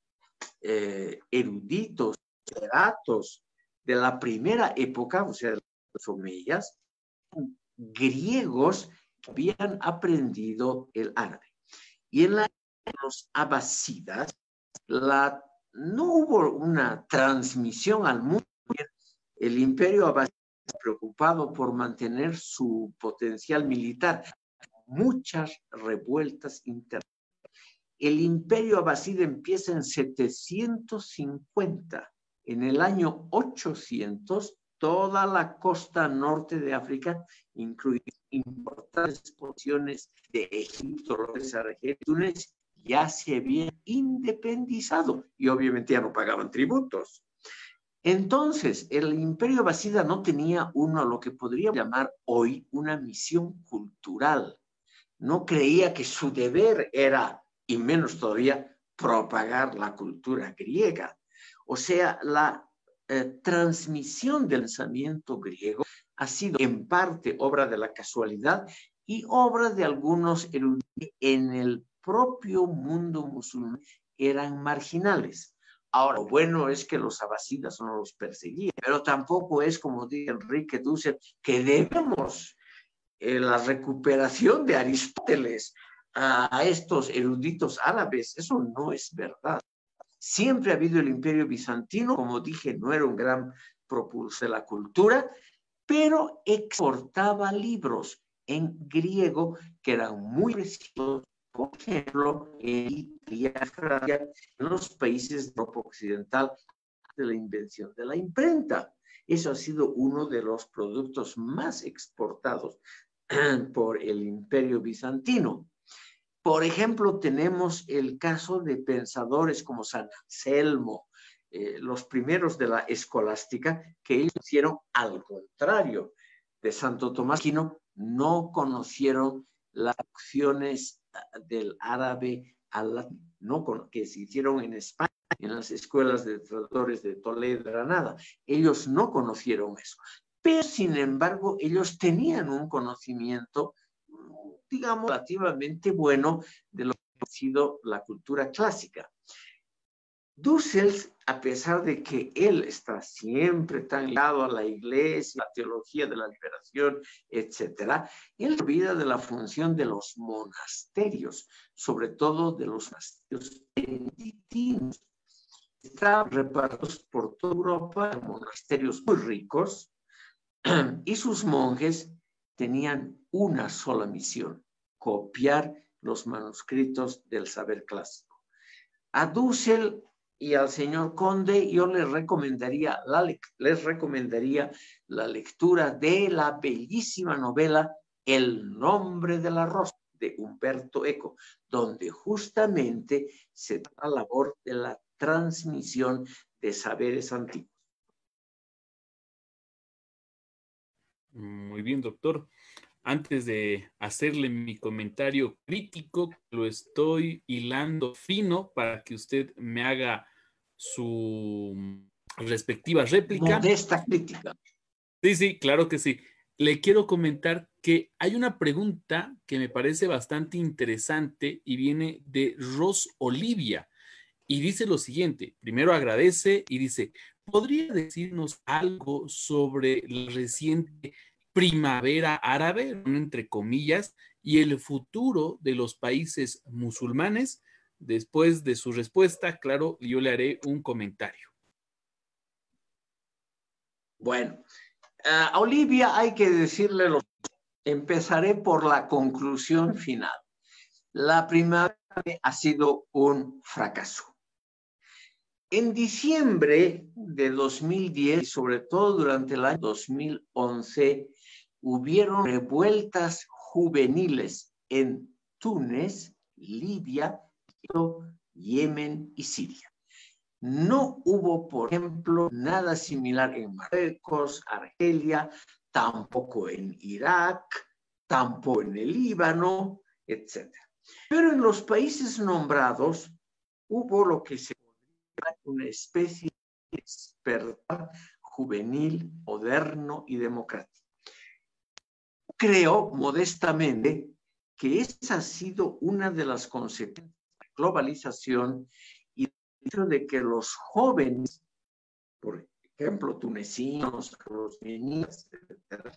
eh, eruditos, literatos de la primera época, o sea, las griegos habían aprendido el árabe. Y en la, los abasidas, no hubo una transmisión al mundo. El imperio abasida, preocupado por mantener su potencial militar, muchas revueltas internas. El imperio abasida empieza en 750. En el año 800, toda la costa norte de África, incluye importantes porciones de Egipto, Túnez, ya se habían independizado y obviamente ya no pagaban tributos. Entonces, el imperio abasida no tenía uno, lo que podríamos llamar hoy una misión cultural no creía que su deber era, y menos todavía, propagar la cultura griega. O sea, la eh, transmisión del pensamiento griego ha sido en parte obra de la casualidad y obra de algunos eruditos en el propio mundo musulmán eran marginales. Ahora, lo bueno es que los abasidas no los perseguían, pero tampoco es, como dice Enrique Dussel, que debemos eh, la recuperación de Aristóteles a, estos eruditos árabes. Eso no es verdad. Siempre ha habido el imperio bizantino, como dije, no era un gran propulsor de la cultura, pero exportaba libros en griego que eran muy preciosos, por ejemplo, en Italia, en los países de Europa Occidental, de la invención de la imprenta. Eso ha sido uno de los productos más exportados [clears throat] por el imperio bizantino. Por ejemplo, tenemos el caso de pensadores como San Anselmo, eh, los primeros de la escolástica, que ellos hicieron al contrario de Santo Tomás Quino, no conocieron las acciones ah, del árabe que se hicieron en España, en las escuelas de tradutores de Toledo, Granada. Ellos no conocieron eso pero sin embargo ellos tenían un conocimiento, digamos, relativamente bueno de lo que ha sido la cultura clásica. Dussel, a pesar de que él está siempre tan ligado a la iglesia, la teología de la liberación, etcétera, él olvida de la función de los monasterios, sobre todo de los monasterios benedictinos. Están repartidos por toda Europa, monasterios muy ricos, [clears throat] y sus monjes tenían una sola misión, copiar los manuscritos del saber clásico. A Dussel y al señor Conde yo les recomendaría la, les recomendaría la lectura de la bellísima novela El nombre de la rosa de Humberto Eco, donde justamente se da la labor de la transmisión de saberes antiguos. Muy bien, doctor. Antes de hacerle mi comentario crítico, lo estoy hilando fino para que usted me haga su respectiva réplica. De esta crítica. Sí, sí, claro que sí. Le quiero comentar que hay una pregunta que me parece bastante interesante y viene de Ros Olivia y dice lo siguiente. Primero agradece y dice, ¿podría decirnos algo sobre la reciente primavera árabe, entre comillas, y el futuro de los países musulmanes. Después de su respuesta, claro, yo le haré un comentario. Bueno, a Olivia hay que decirle lo Empezaré por la conclusión final. La primavera ha sido un fracaso. En diciembre de 2010 y sobre todo durante el año 2011, hubieron revueltas juveniles en Túnez, Libia, Yemen y Siria. No hubo, por ejemplo, nada similar en Marruecos, Argelia, tampoco en Irak, tampoco en el Líbano, etc. Pero en los países nombrados hubo lo que se llama una especie de despertar juvenil, moderno y democrático. Creo modestamente que esa ha sido una de las consecuencias de la globalización y de que los jóvenes, por ejemplo, tunecinos, los niños, etcétera,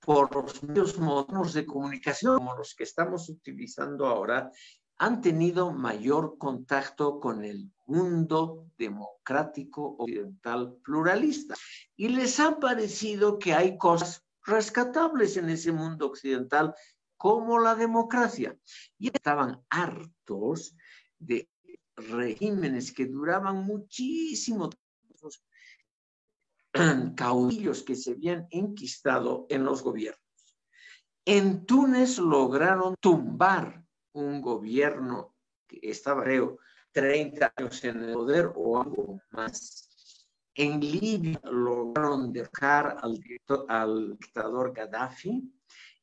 por los medios modernos de comunicación como los que estamos utilizando ahora, han tenido mayor contacto con el mundo democrático occidental pluralista. Y les ha parecido que hay cosas rescatables en ese mundo occidental como la democracia. Y estaban hartos de regímenes que duraban muchísimo tiempo, [clears throat] caudillos que se habían enquistado en los gobiernos. En Túnez lograron tumbar un gobierno que estaba, creo, 30 años en el poder o algo más. En Libia lograron dejar al, dictador Gaddafi.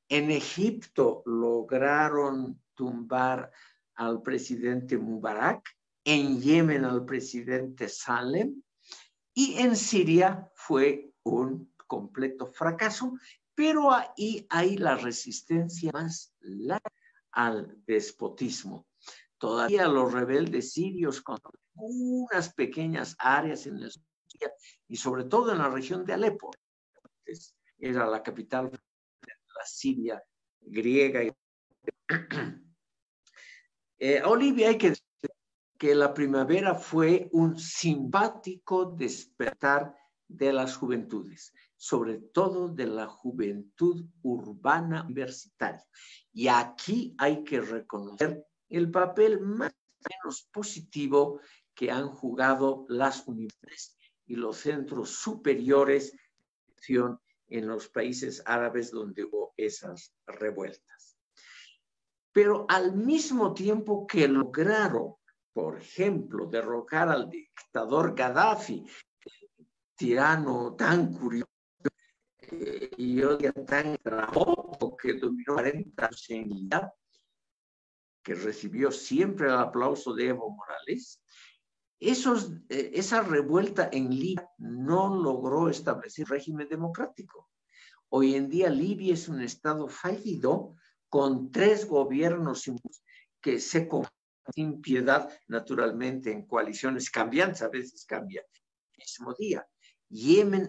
En Egipto lograron tumbar al presidente Mubarak. En Yemen al presidente Salem. Y en Siria fue un completo fracaso, pero ahí hay la resistencia más larga al despotismo. Todavía los rebeldes sirios con unas pequeñas áreas en y sobre todo en la región de Alepo, era la capital de la Siria griega. [clears throat] Eh, Olivia, hay que decir que la primavera fue un simpático despertar de las juventudes, sobre todo de la juventud urbana universitaria. Y aquí hay que reconocer el papel más o menos positivo que han jugado las universidades y los centros superiores en los países árabes donde hubo esas revueltas. Pero al mismo tiempo que lograron, por ejemplo, derrocar al dictador Gaddafi, tirano tan curioso y odia tan trabajo que dominó 40 años en que recibió siempre el aplauso de Evo Morales, esos, eh, esa revuelta en Libia no logró establecer régimen democrático. Hoy en día Libia es un estado fallido con tres gobiernos que se sin piedad, naturalmente, en coaliciones cambiantes, a veces cambia el mismo día. Yemen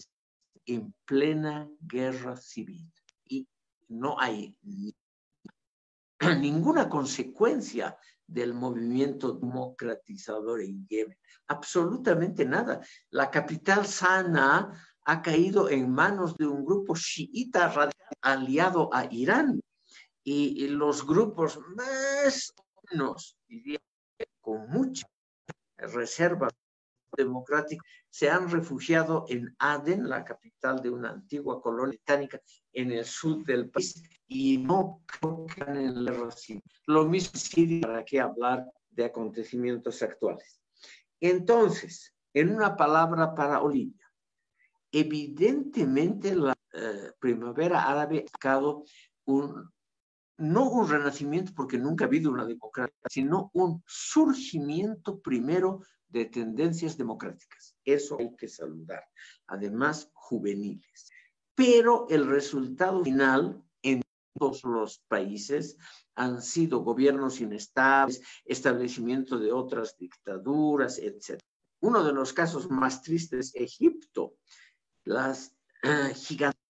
en plena guerra civil y no hay [clears throat] ninguna consecuencia del movimiento democratizador en Yemen. Absolutamente nada. La capital Sana ha caído en manos de un grupo chiita aliado a Irán y, los grupos más o con mucha reserva democrático se han refugiado en Aden, la capital de una antigua colonia británica en el sur del país, y no que en la Lo mismo Siria, para qué hablar de acontecimientos actuales. Entonces, en una palabra para Olivia, evidentemente la eh, primavera árabe ha sacado un, no un renacimiento porque nunca ha habido una democracia, sino un surgimiento primero de tendencias democráticas. Eso hay que saludar. Además, juveniles. Pero el resultado final en todos los países han sido gobiernos inestables, establecimiento de otras dictaduras, etc. Uno de los casos más tristes es Egipto. Las uh, gigantes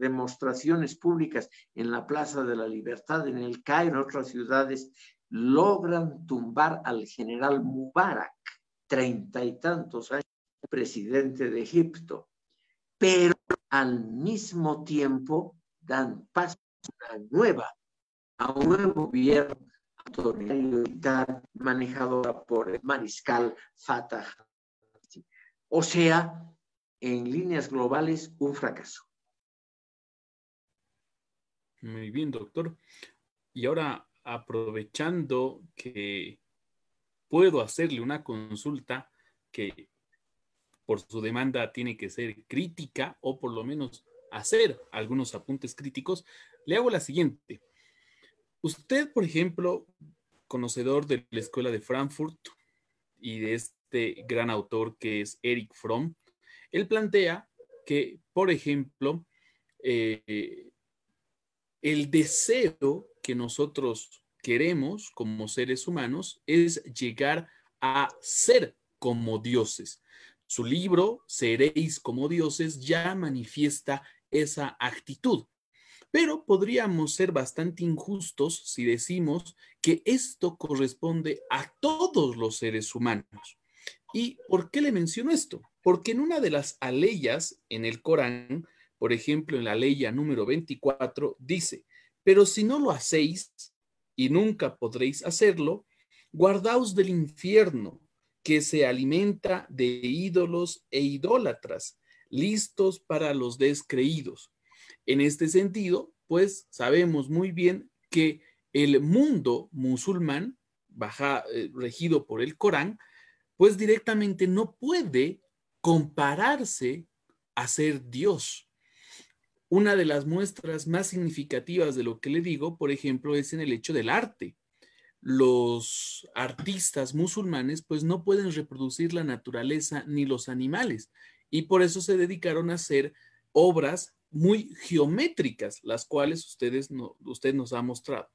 demostraciones públicas en la Plaza de la Libertad, en el Cairo, en otras ciudades, logran tumbar al general Mubarak treinta y tantos años presidente de Egipto, pero al mismo tiempo dan paso a una nueva, a un nuevo gobierno autoritario manejado por el mariscal Fatah. O sea, en líneas globales, un fracaso. Muy bien, doctor. Y ahora, aprovechando que puedo hacerle una consulta que por su demanda tiene que ser crítica o por lo menos hacer algunos apuntes críticos, le hago la siguiente. Usted, por ejemplo, conocedor de la Escuela de Frankfurt y de este gran autor que es Eric Fromm, él plantea que, por ejemplo, eh, el deseo que nosotros queremos como seres humanos es llegar a ser como dioses. Su libro, Seréis como dioses, ya manifiesta esa actitud. Pero podríamos ser bastante injustos si decimos que esto corresponde a todos los seres humanos. ¿Y por qué le menciono esto? Porque en una de las aleyas en el Corán, por ejemplo, en la ley número 24, dice, pero si no lo hacéis, y nunca podréis hacerlo, guardaos del infierno, que se alimenta de ídolos e idólatras, listos para los descreídos. En este sentido, pues sabemos muy bien que el mundo musulmán, eh, regido por el Corán, pues directamente no puede compararse a ser Dios. Una de las muestras más significativas de lo que le digo, por ejemplo, es en el hecho del arte los artistas musulmanes pues no pueden reproducir la naturaleza ni los animales y por eso se dedicaron a hacer obras muy geométricas, las cuales ustedes usted nos ha mostrado.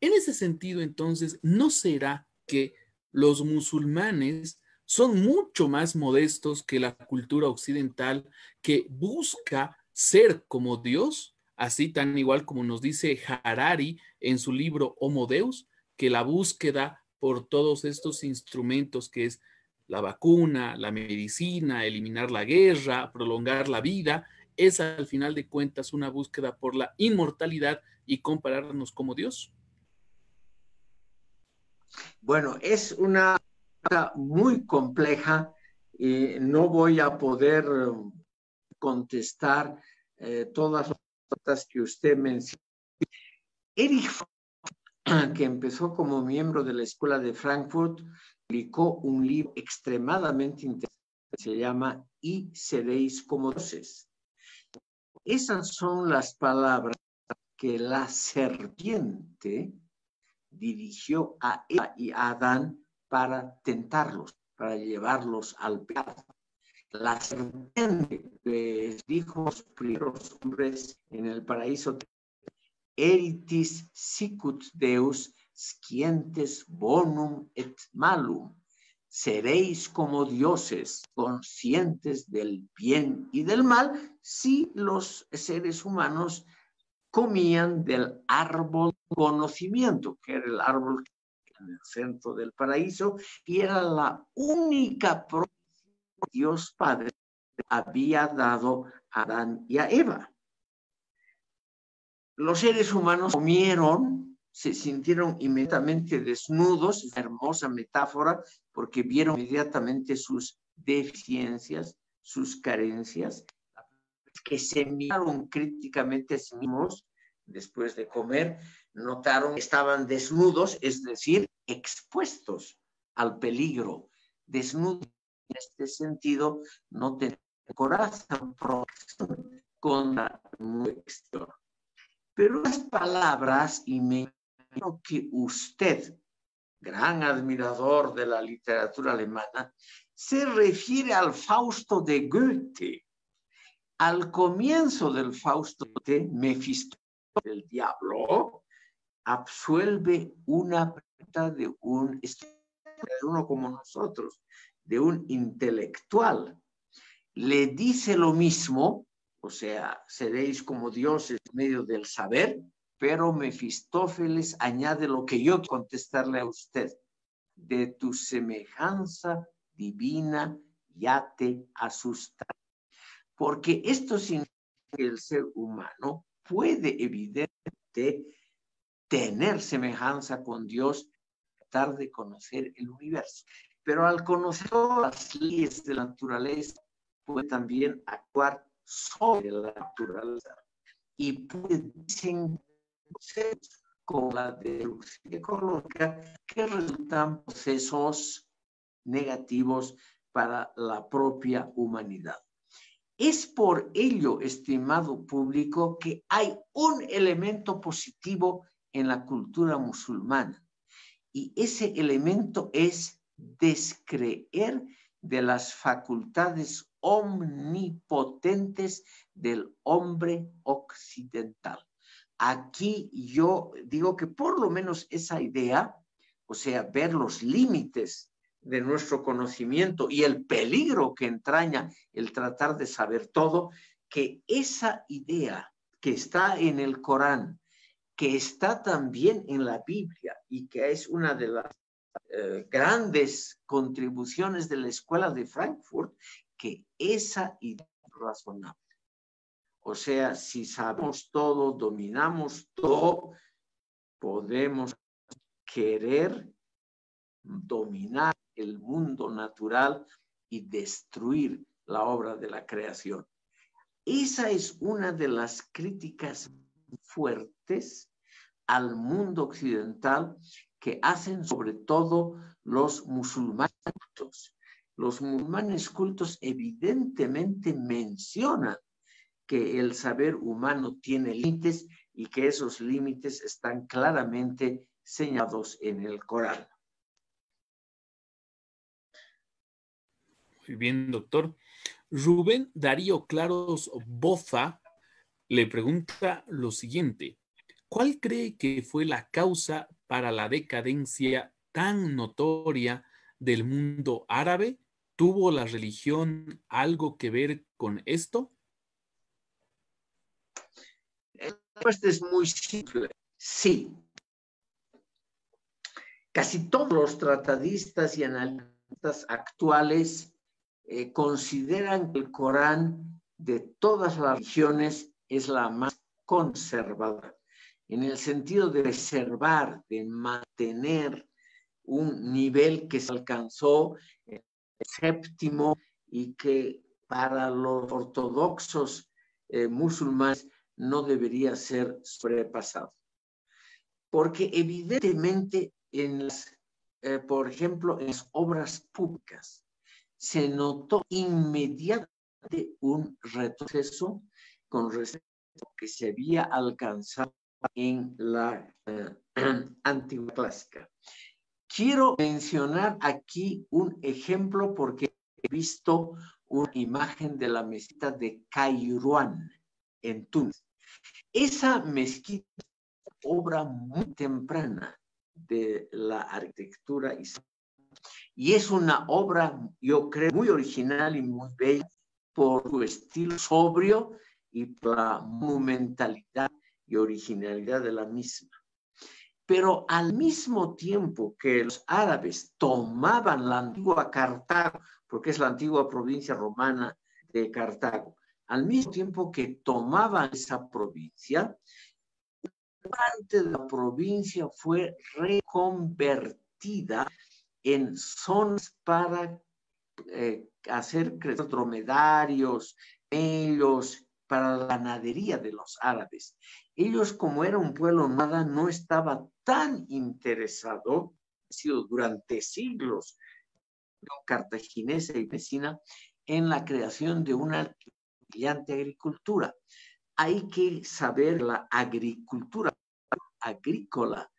En ese sentido, entonces, ¿no será que los musulmanes son mucho más modestos que la cultura occidental que busca ser como Dios, así tan igual como nos dice Harari en su libro Homo Deus? que la búsqueda por todos estos instrumentos que es la vacuna, la medicina, eliminar la guerra, prolongar la vida, es al final de cuentas una búsqueda por la inmortalidad y compararnos como Dios? Bueno, es una muy compleja y no voy a poder contestar eh, todas las cosas que usted menciona. Erich que empezó como miembro de la Escuela de Frankfurt, publicó un libro extremadamente interesante se llama Y seréis como dioses. Esas son las palabras que la serpiente dirigió a Eva y a Adán para tentarlos, para llevarlos al pecado. La serpiente les dijo a los primeros hombres en el paraíso eritis sicut Deus scientes bonum et malum. Seréis como dioses conscientes del bien y del mal si los seres humanos comían del árbol conocimiento, que era el árbol en el centro del paraíso, y era la única Dios Padre había dado a Adán y a Eva los seres humanos comieron, se sintieron inmediatamente desnudos, es una hermosa metáfora, porque vieron inmediatamente sus deficiencias, sus carencias, que se miraron críticamente a sí mismos después de comer, notaron que estaban desnudos, es decir, expuestos al peligro. Desnudos en este sentido no tenían corazón contra el exterior. Pero las palabras, y me imagino que usted, gran admirador de la literatura alemana, se refiere al Fausto de Goethe. Al comienzo del Fausto de Mephistófeles, el diablo, absuelve una de un de uno como nosotros, de un intelectual. Le dice lo mismo o sea, seréis como dioses en medio del saber, pero Mefistófeles añade lo que yo contestarle a usted. De tu semejanza divina ya te asusta. Porque esto significa que el ser humano puede evidentemente tener semejanza con Dios, tratar de conocer el universo. Pero al conocer las leyes de la naturaleza, puede también actuar sobre la naturaleza y pueden con la deducción ecológica que resultan procesos negativos para la propia humanidad. Es por ello, estimado público, que hay un elemento positivo en la cultura musulmana Y ese elemento es descreer de las facultades omnipotentes del hombre occidental. Aquí yo digo que por lo menos esa idea, o sea, ver los límites de nuestro conocimiento y el peligro que entraña el tratar de saber todo, que esa idea que está en el Corán, que está también en la Biblia y que es una de las eh, grandes contribuciones de la escuela de Frankfurt, que esa idea razonable. O sea, si sabemos todo, dominamos todo, podemos querer dominar el mundo natural y destruir la obra de la creación. Esa es una de las críticas fuertes al mundo occidental que hacen sobre todo los musulmanes cultos. Los musulmanes cultos evidentemente mencionan que el saber humano tiene límites y que esos límites están claramente señalados en el Corán. Muy bien, doctor. Rubén Darío Claros Boza le pregunta lo siguiente. ¿Cuál cree que fue la causa para la decadencia tan notoria del mundo árabe? ¿Tuvo la religión algo que ver con esto? La respuesta es muy simple. Sí. Casi todos los tratadistas y analistas actuales eh, consideran que el Corán de todas las religiones es la más conservadora en el sentido de preservar, de mantener un nivel que se alcanzó el séptimo y que para los ortodoxos eh, musulmanes no debería ser sobrepasado. Porque evidentemente en las, eh, por ejemplo, en las obras públicas se notó inmediatamente un retroceso con respecto a lo que se había alcanzado en la eh, [clears throat] antigua clásica. Quiero mencionar aquí un ejemplo porque he visto una imagen de la mezquita de Cairuán en Túnez. Esa mezquita es obra muy temprana de la arquitectura y es una obra, yo creo, muy original y muy bella por su estilo sobrio y por la monumentalidad y originalidad de la misma. Pero al mismo tiempo que los árabes tomaban la antigua Cartago, porque es la antigua provincia romana de Cartago, al mismo tiempo que tomaban esa provincia, parte de la provincia fue reconvertida en zonas para eh, hacer crecer dromedarios, ellos, para la ganadería de los árabes. Ellos, como era un pueblo nada, no estaba tan interesado, ha sido durante siglos, cartaginesa y vecina, en la creación de una brillante agricultura. Hay que saber la agricultura agrícola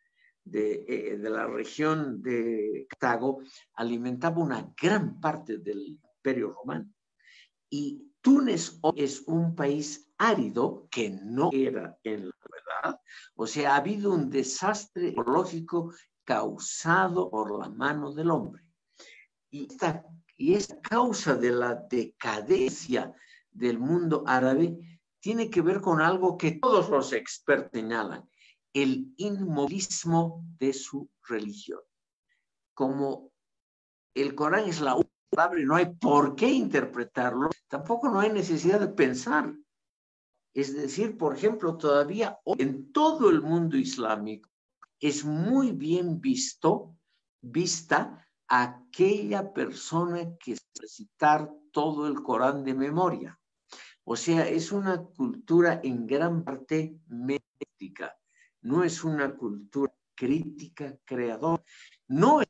de, eh, de, la región de Cartago alimentaba una gran parte del imperio romano. Y Túnez es un país árido que no era en la verdad. O sea, ha habido un desastre ecológico causado por la mano del hombre. Y esta, y esta causa de la decadencia del mundo árabe tiene que ver con algo que todos los expertos señalan, el inmovilismo de su religión. Como el Corán es la y no hay por qué interpretarlo, tampoco no hay necesidad de pensar. Es decir, por ejemplo, todavía en todo el mundo islámico es muy bien visto, vista aquella persona que recitar todo el Corán de memoria. O sea, es una cultura en gran parte médica, no es una cultura crítica, creadora. No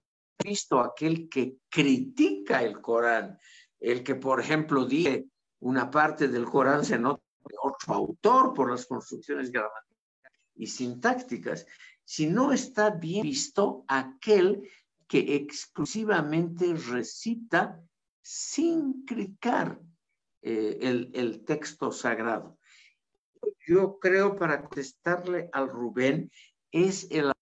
visto aquel que critica el Corán, el que, por ejemplo, dice una parte del Corán se nota de otro autor por las construcciones gramaticales y sintácticas. si no está bien visto aquel que exclusivamente recita sin criticar eh, el, el texto sagrado. Yo creo, para contestarle al Rubén, es el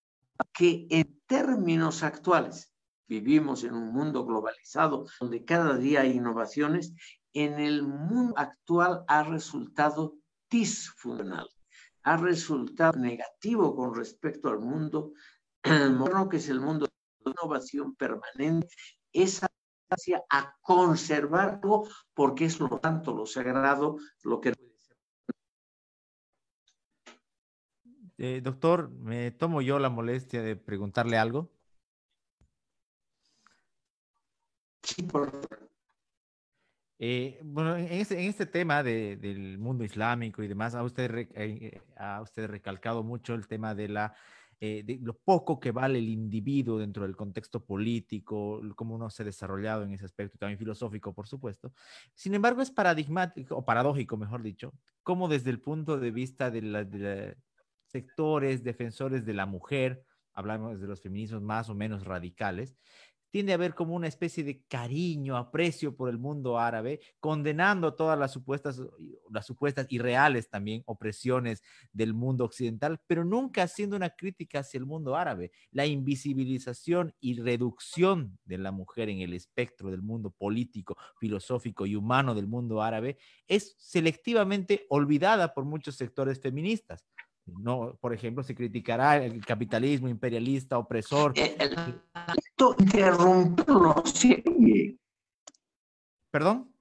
que en términos actuales, vivimos en un mundo globalizado donde cada día hay innovaciones, en el mundo actual ha resultado disfuncional, ha resultado negativo con respecto al mundo [clears throat] moderno, que es el mundo de innovación permanente, esa a conservarlo porque es lo tanto lo sagrado lo que eh, doctor, me tomo yo la molestia de preguntarle algo. Sí, por. Eh, bueno, en este, en este tema de, del mundo islámico y demás, ha usted, eh, ha usted recalcado mucho el tema de la eh, de lo poco que vale el individuo dentro del contexto político, cómo uno se ha desarrollado en ese aspecto, también filosófico, por supuesto. Sin embargo, es paradigmático, o paradójico, mejor dicho, cómo desde el punto de vista de, los sectores defensores de la mujer, hablamos de los feminismos más o menos radicales, tiende a haber como una especie de cariño, aprecio por el mundo árabe, condenando todas las supuestas, las supuestas y reales también opresiones del mundo occidental, pero nunca haciendo una crítica hacia el mundo árabe. La invisibilización y reducción de la mujer en el espectro del mundo político, filosófico y humano del mundo árabe es selectivamente olvidada por muchos sectores feministas. No, por ejemplo, se criticará el capitalismo imperialista, opresor. Eh, interrumpirlo se oye. ¿Perdón?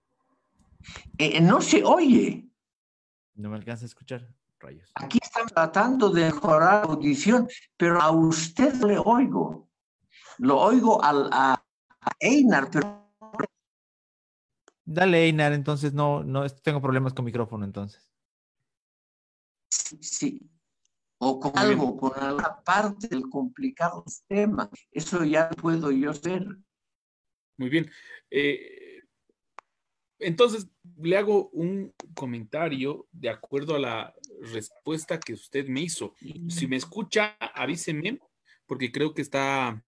Eh, no se oye. No me alcanza a escuchar, rayos. Aquí están tratando de mejorar la audición, pero a usted le oigo. Lo oigo al, a, Einar, pero... Dale, Einar, entonces no, no tengo problemas con micrófono, entonces. Sí, o con algo, con alguna parte del complicado tema. Eso ya puedo yo hacer. Muy bien. Eh, entonces, le hago un comentario de acuerdo a la respuesta que usted me hizo. Si me escucha, avíseme, porque creo que está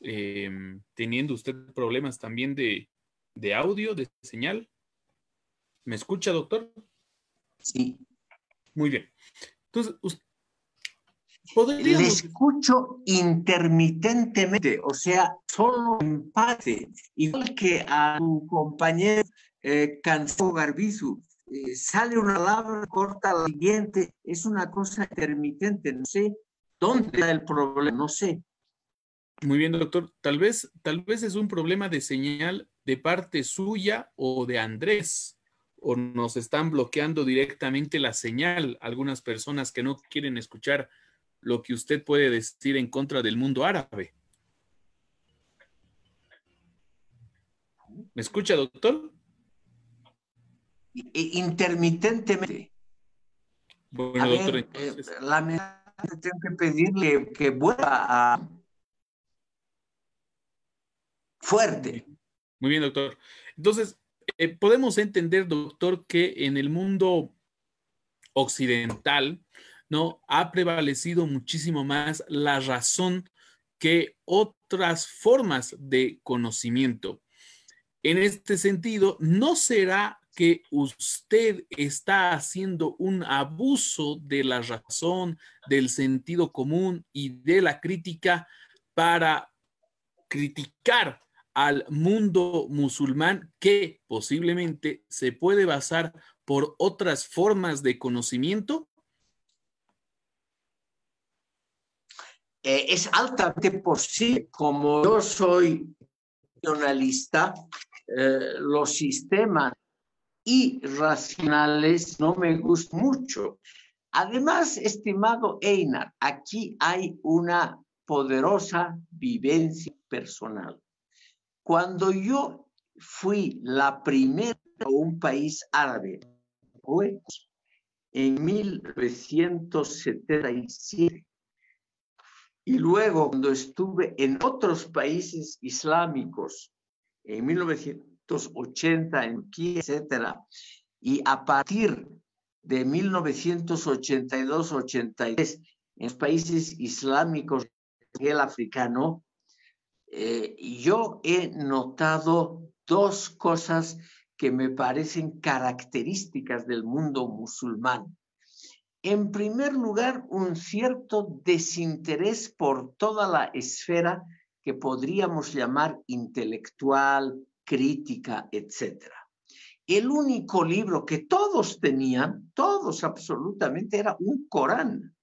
em, teniendo usted problemas también de, de audio, de señal. ¿Me escucha, doctor? Sí. Muy bien. Entonces, Le escucho intermitentemente, o sea, solo en parte, igual que a tu compañero eh, Garbizu. Eh, sale una palabra, corta la siguiente, es una cosa intermitente, no sé dónde está el problema, no sé. Muy bien, doctor. Tal vez, tal vez es un problema de señal de parte suya o de Andrés o nos están bloqueando directamente la señal algunas personas que no quieren escuchar lo que usted puede decir en contra del mundo árabe. ¿Me escucha, doctor? Intermitentemente. Bueno, doctor. Eh, tengo que pedirle que vuelva a fuerte. Muy bien, doctor. Entonces, eh, podemos entender, doctor, que en el mundo occidental, ¿no? Ha prevalecido muchísimo más la razón que otras formas de conocimiento. En este sentido, ¿no será que usted está haciendo un abuso de la razón, del sentido común y de la crítica para criticar al mundo musulmán que posiblemente se puede basar por otras formas de conocimiento? Eh, es altamente posible, como yo soy nacionalista, eh, los sistemas irracionales no me gustan mucho. Además, estimado Einar, aquí hay una poderosa vivencia personal. Cuando yo fui la primera a un país árabe, en 1977. Y luego, cuando estuve en otros países islámicos, en 1980, en Kiev, etcétera, y a partir de 1982-83 en los países islámicos, el africano, eh, yo he notado dos cosas que me parecen características del mundo musulmán. En primer lugar, un cierto desinterés por toda la esfera que podríamos llamar intelectual, crítica, etc. El único libro que todos tenían, todos absolutamente, era un Corán.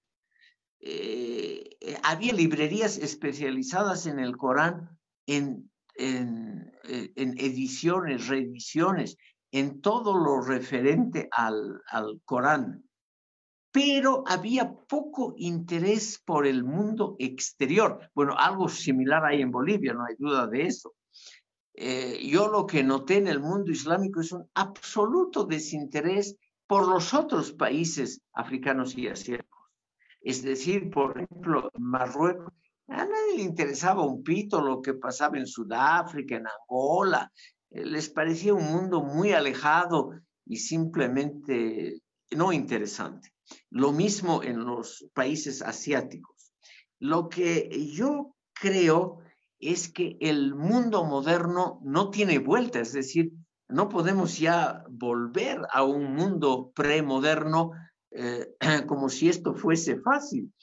Eh, había librerías especializadas en el Corán, en, en, eh, ediciones, reediciones, en todo lo referente al, al Corán pero había poco interés por el mundo exterior. Bueno, algo similar hay en Bolivia, no hay duda de eso. Eh, yo lo que noté en el mundo islámico es un absoluto desinterés por los otros países africanos y asiáticos. Es decir, por ejemplo, Marruecos, a nadie le interesaba un pito lo que pasaba en Sudáfrica, en Angola. Eh, les parecía un mundo muy alejado y simplemente no interesante. Lo mismo en los países asiáticos. Lo que yo creo es que el mundo moderno no tiene vuelta, es decir, no podemos ya volver a un mundo premoderno eh, [clears throat] como si esto fuese fácil.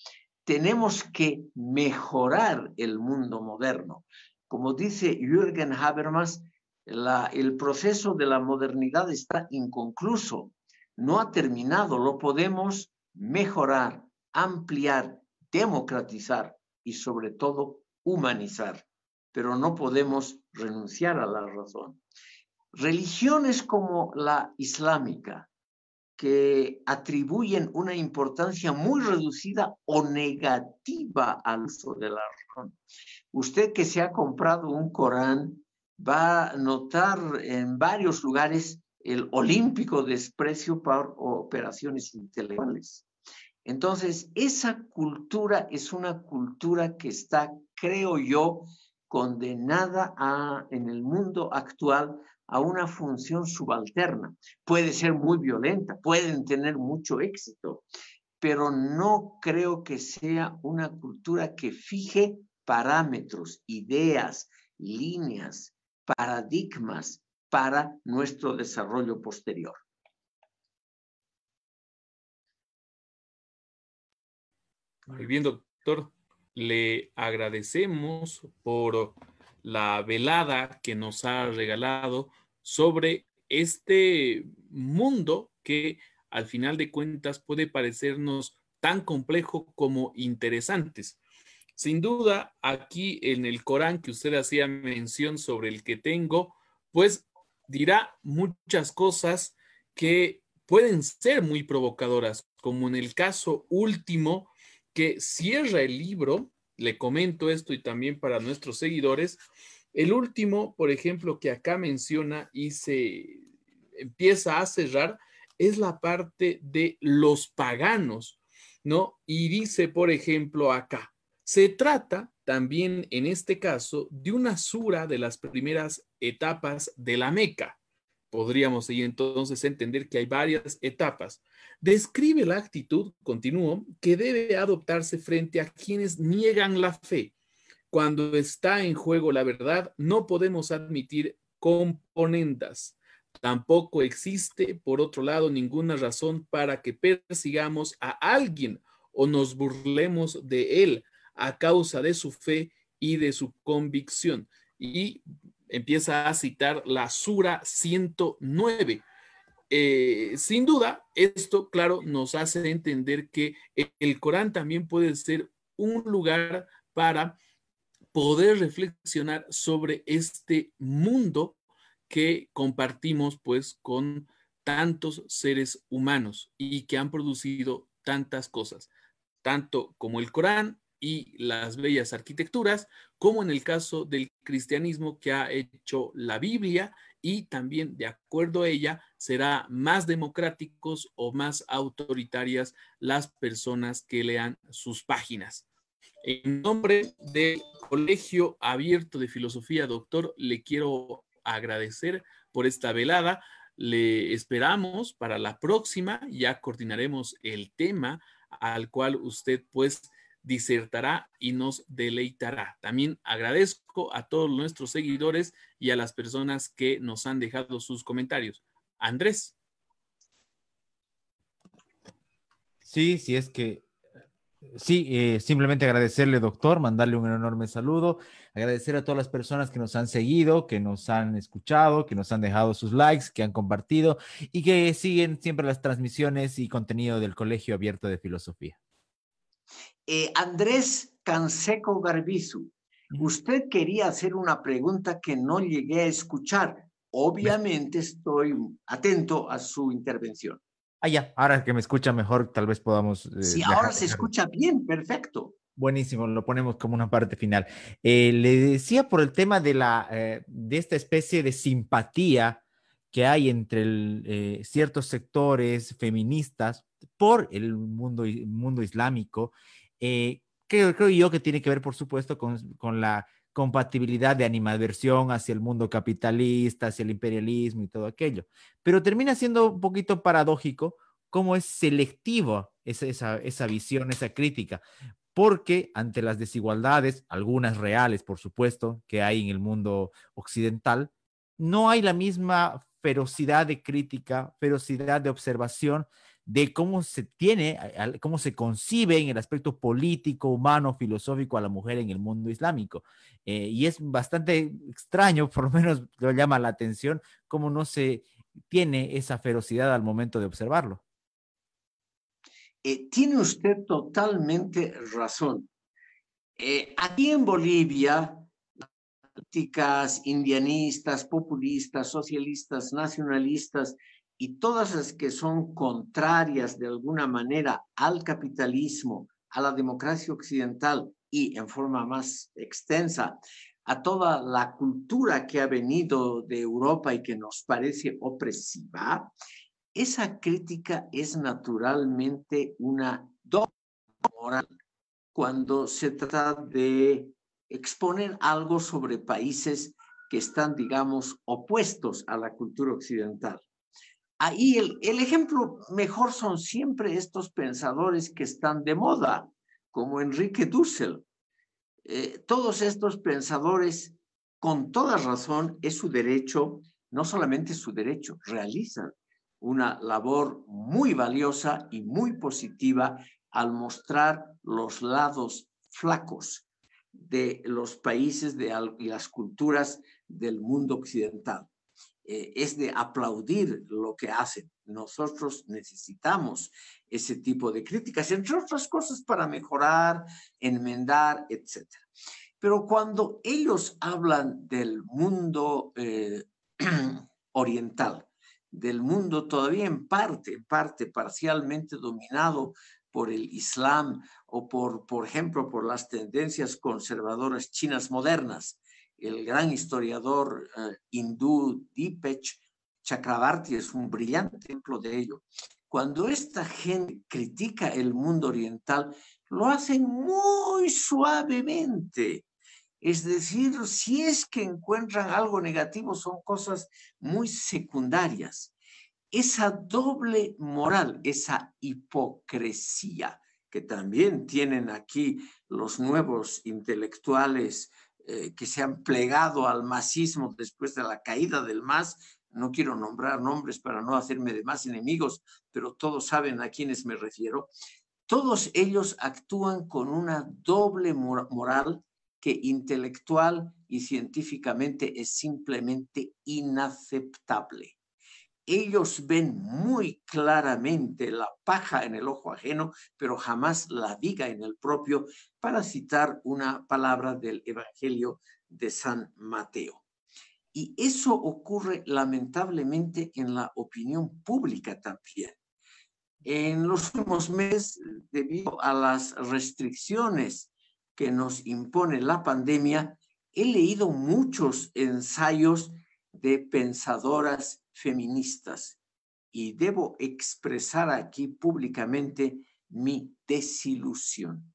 Tenemos que mejorar el mundo moderno. Como dice Jürgen Habermas, el proceso de la modernidad está inconcluso no ha terminado, lo podemos mejorar, ampliar, democratizar y sobre todo humanizar, pero no podemos renunciar a la razón. Religiones como la islámica, que atribuyen una importancia muy reducida o negativa al uso de la razón. Usted que se ha comprado un Corán va a notar en varios lugares el olímpico desprecio por operaciones intelectuales. Entonces, esa cultura es una cultura que está, creo yo, condenada a, en el mundo actual a una función subalterna. Puede ser muy violenta, pueden tener mucho éxito, pero no creo que sea una cultura que fije parámetros, ideas, líneas, paradigmas para nuestro desarrollo posterior. Muy bien, doctor. Le agradecemos por la velada que nos ha regalado sobre este mundo que al final de cuentas puede parecernos tan complejo como interesantes. Sin duda, aquí en el Corán que usted hacía mención sobre el que tengo, pues dirá muchas cosas que pueden ser muy provocadoras, como en el caso último que cierra el libro, le comento esto y también para nuestros seguidores, el último, por ejemplo, que acá menciona y se empieza a cerrar es la parte de los paganos, ¿no? Y dice, por ejemplo, acá, se trata también en este caso de una sura de las primeras etapas de la Meca. Podríamos ahí entonces entender que hay varias etapas. Describe la actitud, continúo, que debe adoptarse frente a quienes niegan la fe. Cuando está en juego la verdad, no podemos admitir componendas. Tampoco existe, por otro lado, ninguna razón para que persigamos a alguien o nos burlemos de él a causa de su fe y de su convicción. Y empieza a citar la Sura 109. Eh, sin duda, esto, claro, nos hace entender que el Corán también puede ser un lugar para poder reflexionar sobre este mundo que compartimos pues con tantos seres humanos y que han producido tantas cosas, tanto como el Corán y las bellas arquitecturas, como en el caso del cristianismo que ha hecho la Biblia y también de acuerdo a ella será más democráticos o más autoritarias las personas que lean sus páginas. En nombre del Colegio Abierto de Filosofía, doctor, le quiero agradecer por esta velada. Le esperamos para la próxima, ya coordinaremos el tema al cual usted pues disertará y nos deleitará. También agradezco a todos nuestros seguidores y a las personas que nos han dejado sus comentarios. Andrés. Sí, sí, es que Sí, eh, simplemente agradecerle, doctor, mandarle un enorme saludo, agradecer a todas las personas que nos han seguido, que nos han escuchado, que nos han dejado sus likes, que han compartido y que siguen siempre las transmisiones y contenido del Colegio Abierto de Filosofía. Eh, Andrés Canseco Garbizu, usted quería hacer una pregunta que no llegué a escuchar. Obviamente estoy atento a su intervención. Ah, ya, ahora que me escucha mejor, tal vez podamos. Eh, sí, ahora se escucha bien, perfecto. Buenísimo, lo ponemos como una parte final. Eh, le decía por el tema de, la, eh, de esta especie de simpatía que hay entre ciertos sectores feministas por el mundo, mundo islámico, creo, creo yo que tiene que ver, por supuesto, con, con la compatibilidad de animadversión hacia el mundo capitalista, hacia el imperialismo y todo aquello. Pero termina siendo un poquito paradójico cómo es selectivo esa, esa, visión, esa crítica, porque ante las desigualdades, algunas reales, por supuesto, que hay en el mundo occidental, no hay la misma ferocidad de crítica, ferocidad de observación de cómo se tiene, cómo se concibe en el aspecto político, humano, filosófico a la mujer en el mundo islámico. Eh, y es bastante extraño, [laughs] por lo menos lo llama la atención, cómo no se tiene esa ferocidad al momento de observarlo. Eh, tiene usted totalmente razón. Eh, aquí en Bolivia, políticas indianistas, populistas, socialistas, nacionalistas, y todas las que son contrarias de alguna manera al capitalismo, a la democracia occidental y en forma más extensa a toda la cultura que ha venido de Europa y que nos parece opresiva, esa crítica es naturalmente una doble moral cuando se trata de exponer algo sobre países que están, digamos, opuestos a la cultura occidental. Ahí el, ejemplo mejor son siempre estos pensadores que están de moda, como Enrique Dussel. Eh, todos estos pensadores, con toda razón, es su derecho, no solamente su derecho, realizan una labor muy valiosa y muy positiva al mostrar los lados flacos de los países y las culturas del mundo occidental. Eh, es de aplaudir lo que hacen. Nosotros necesitamos ese tipo de críticas, entre otras cosas, para mejorar, enmendar, etc. Pero cuando ellos hablan del mundo eh, [clears throat] oriental, del mundo todavía en parte, en parte parcialmente dominado por el Islam o por, por ejemplo, por las tendencias conservadoras chinas modernas, el gran historiador eh, hindú Deepesh Chakrabarti es un brillante ejemplo de ello. Cuando esta gente critica el mundo oriental, lo hacen muy suavemente. Es decir, si es que encuentran algo negativo, son cosas muy secundarias. Esa doble moral, esa hipocresía que también tienen aquí los nuevos intelectuales eh, que se han plegado al masismo después de la caída del MAS. No quiero nombrar nombres para no hacerme de más enemigos, pero todos saben a quiénes me refiero. Todos ellos actúan con una doble moral que intelectual y científicamente es simplemente inaceptable ellos ven muy claramente la paja en el ojo ajeno, pero jamás la viga en el propio, para citar una palabra del Evangelio de San Mateo. Y eso ocurre lamentablemente en la opinión pública también. En los últimos meses, debido a las restricciones que nos impone la pandemia, he leído muchos ensayos de pensadoras feministas y debo expresar aquí públicamente mi desilusión.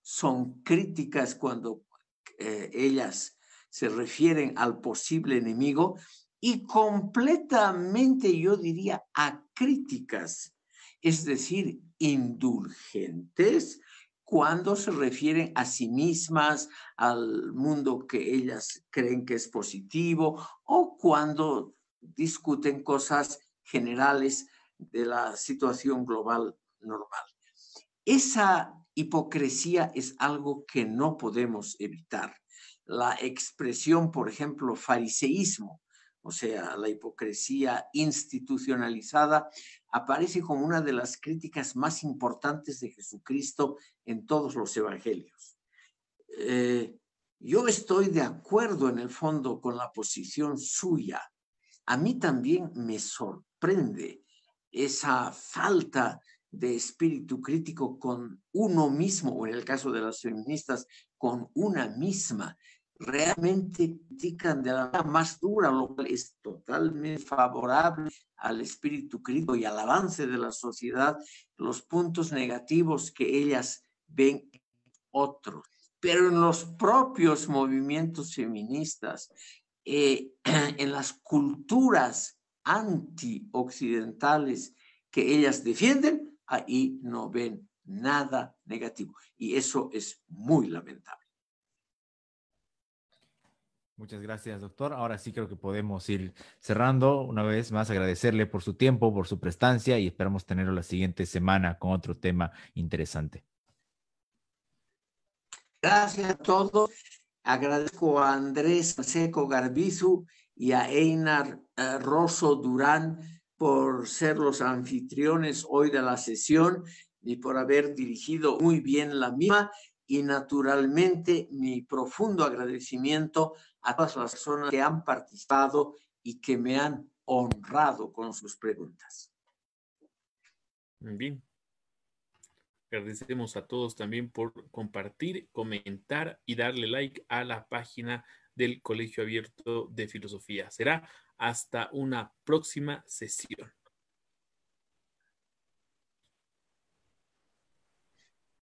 Son críticas cuando eh, ellas se refieren al posible enemigo y completamente, yo diría, acríticas es decir, indulgentes cuando se refieren a sí mismas, al mundo que ellas creen que es positivo, o cuando discuten cosas generales de la situación global normal. Esa hipocresía es algo que no podemos evitar. La expresión, por ejemplo, fariseísmo, o sea, la hipocresía institucionalizada, aparece como una de las críticas más importantes de Jesucristo en todos los evangelios. Eh, yo estoy de acuerdo en el fondo con la posición suya. A mí también me sorprende esa falta de espíritu crítico con uno mismo, o en el caso de las feministas, con una misma. Realmente critican de la manera más dura, lo cual es totalmente favorable al espíritu crítico y al avance de la sociedad, los puntos negativos que ellas ven en otros. Pero en los propios movimientos feministas, eh, [clears throat] en las culturas antioccidentales que ellas defienden, ahí no ven nada negativo. Y eso es muy lamentable. Muchas gracias, doctor. Ahora sí creo que podemos ir cerrando. Una vez más, agradecerle por su tiempo, por su prestancia y esperamos tenerlo la siguiente semana con otro tema interesante. Gracias a todos. Agradezco a Andrés Seco Garbizu y a Einar eh, Rosso Durán por ser los anfitriones hoy de la sesión y por haber dirigido muy bien la misma y naturalmente mi profundo agradecimiento a todas las personas que han participado y que me han honrado con sus preguntas. Bien. Agradecemos a todos también por compartir, comentar y darle like a la página del Colegio Abierto de Filosofía. Será hasta una próxima sesión.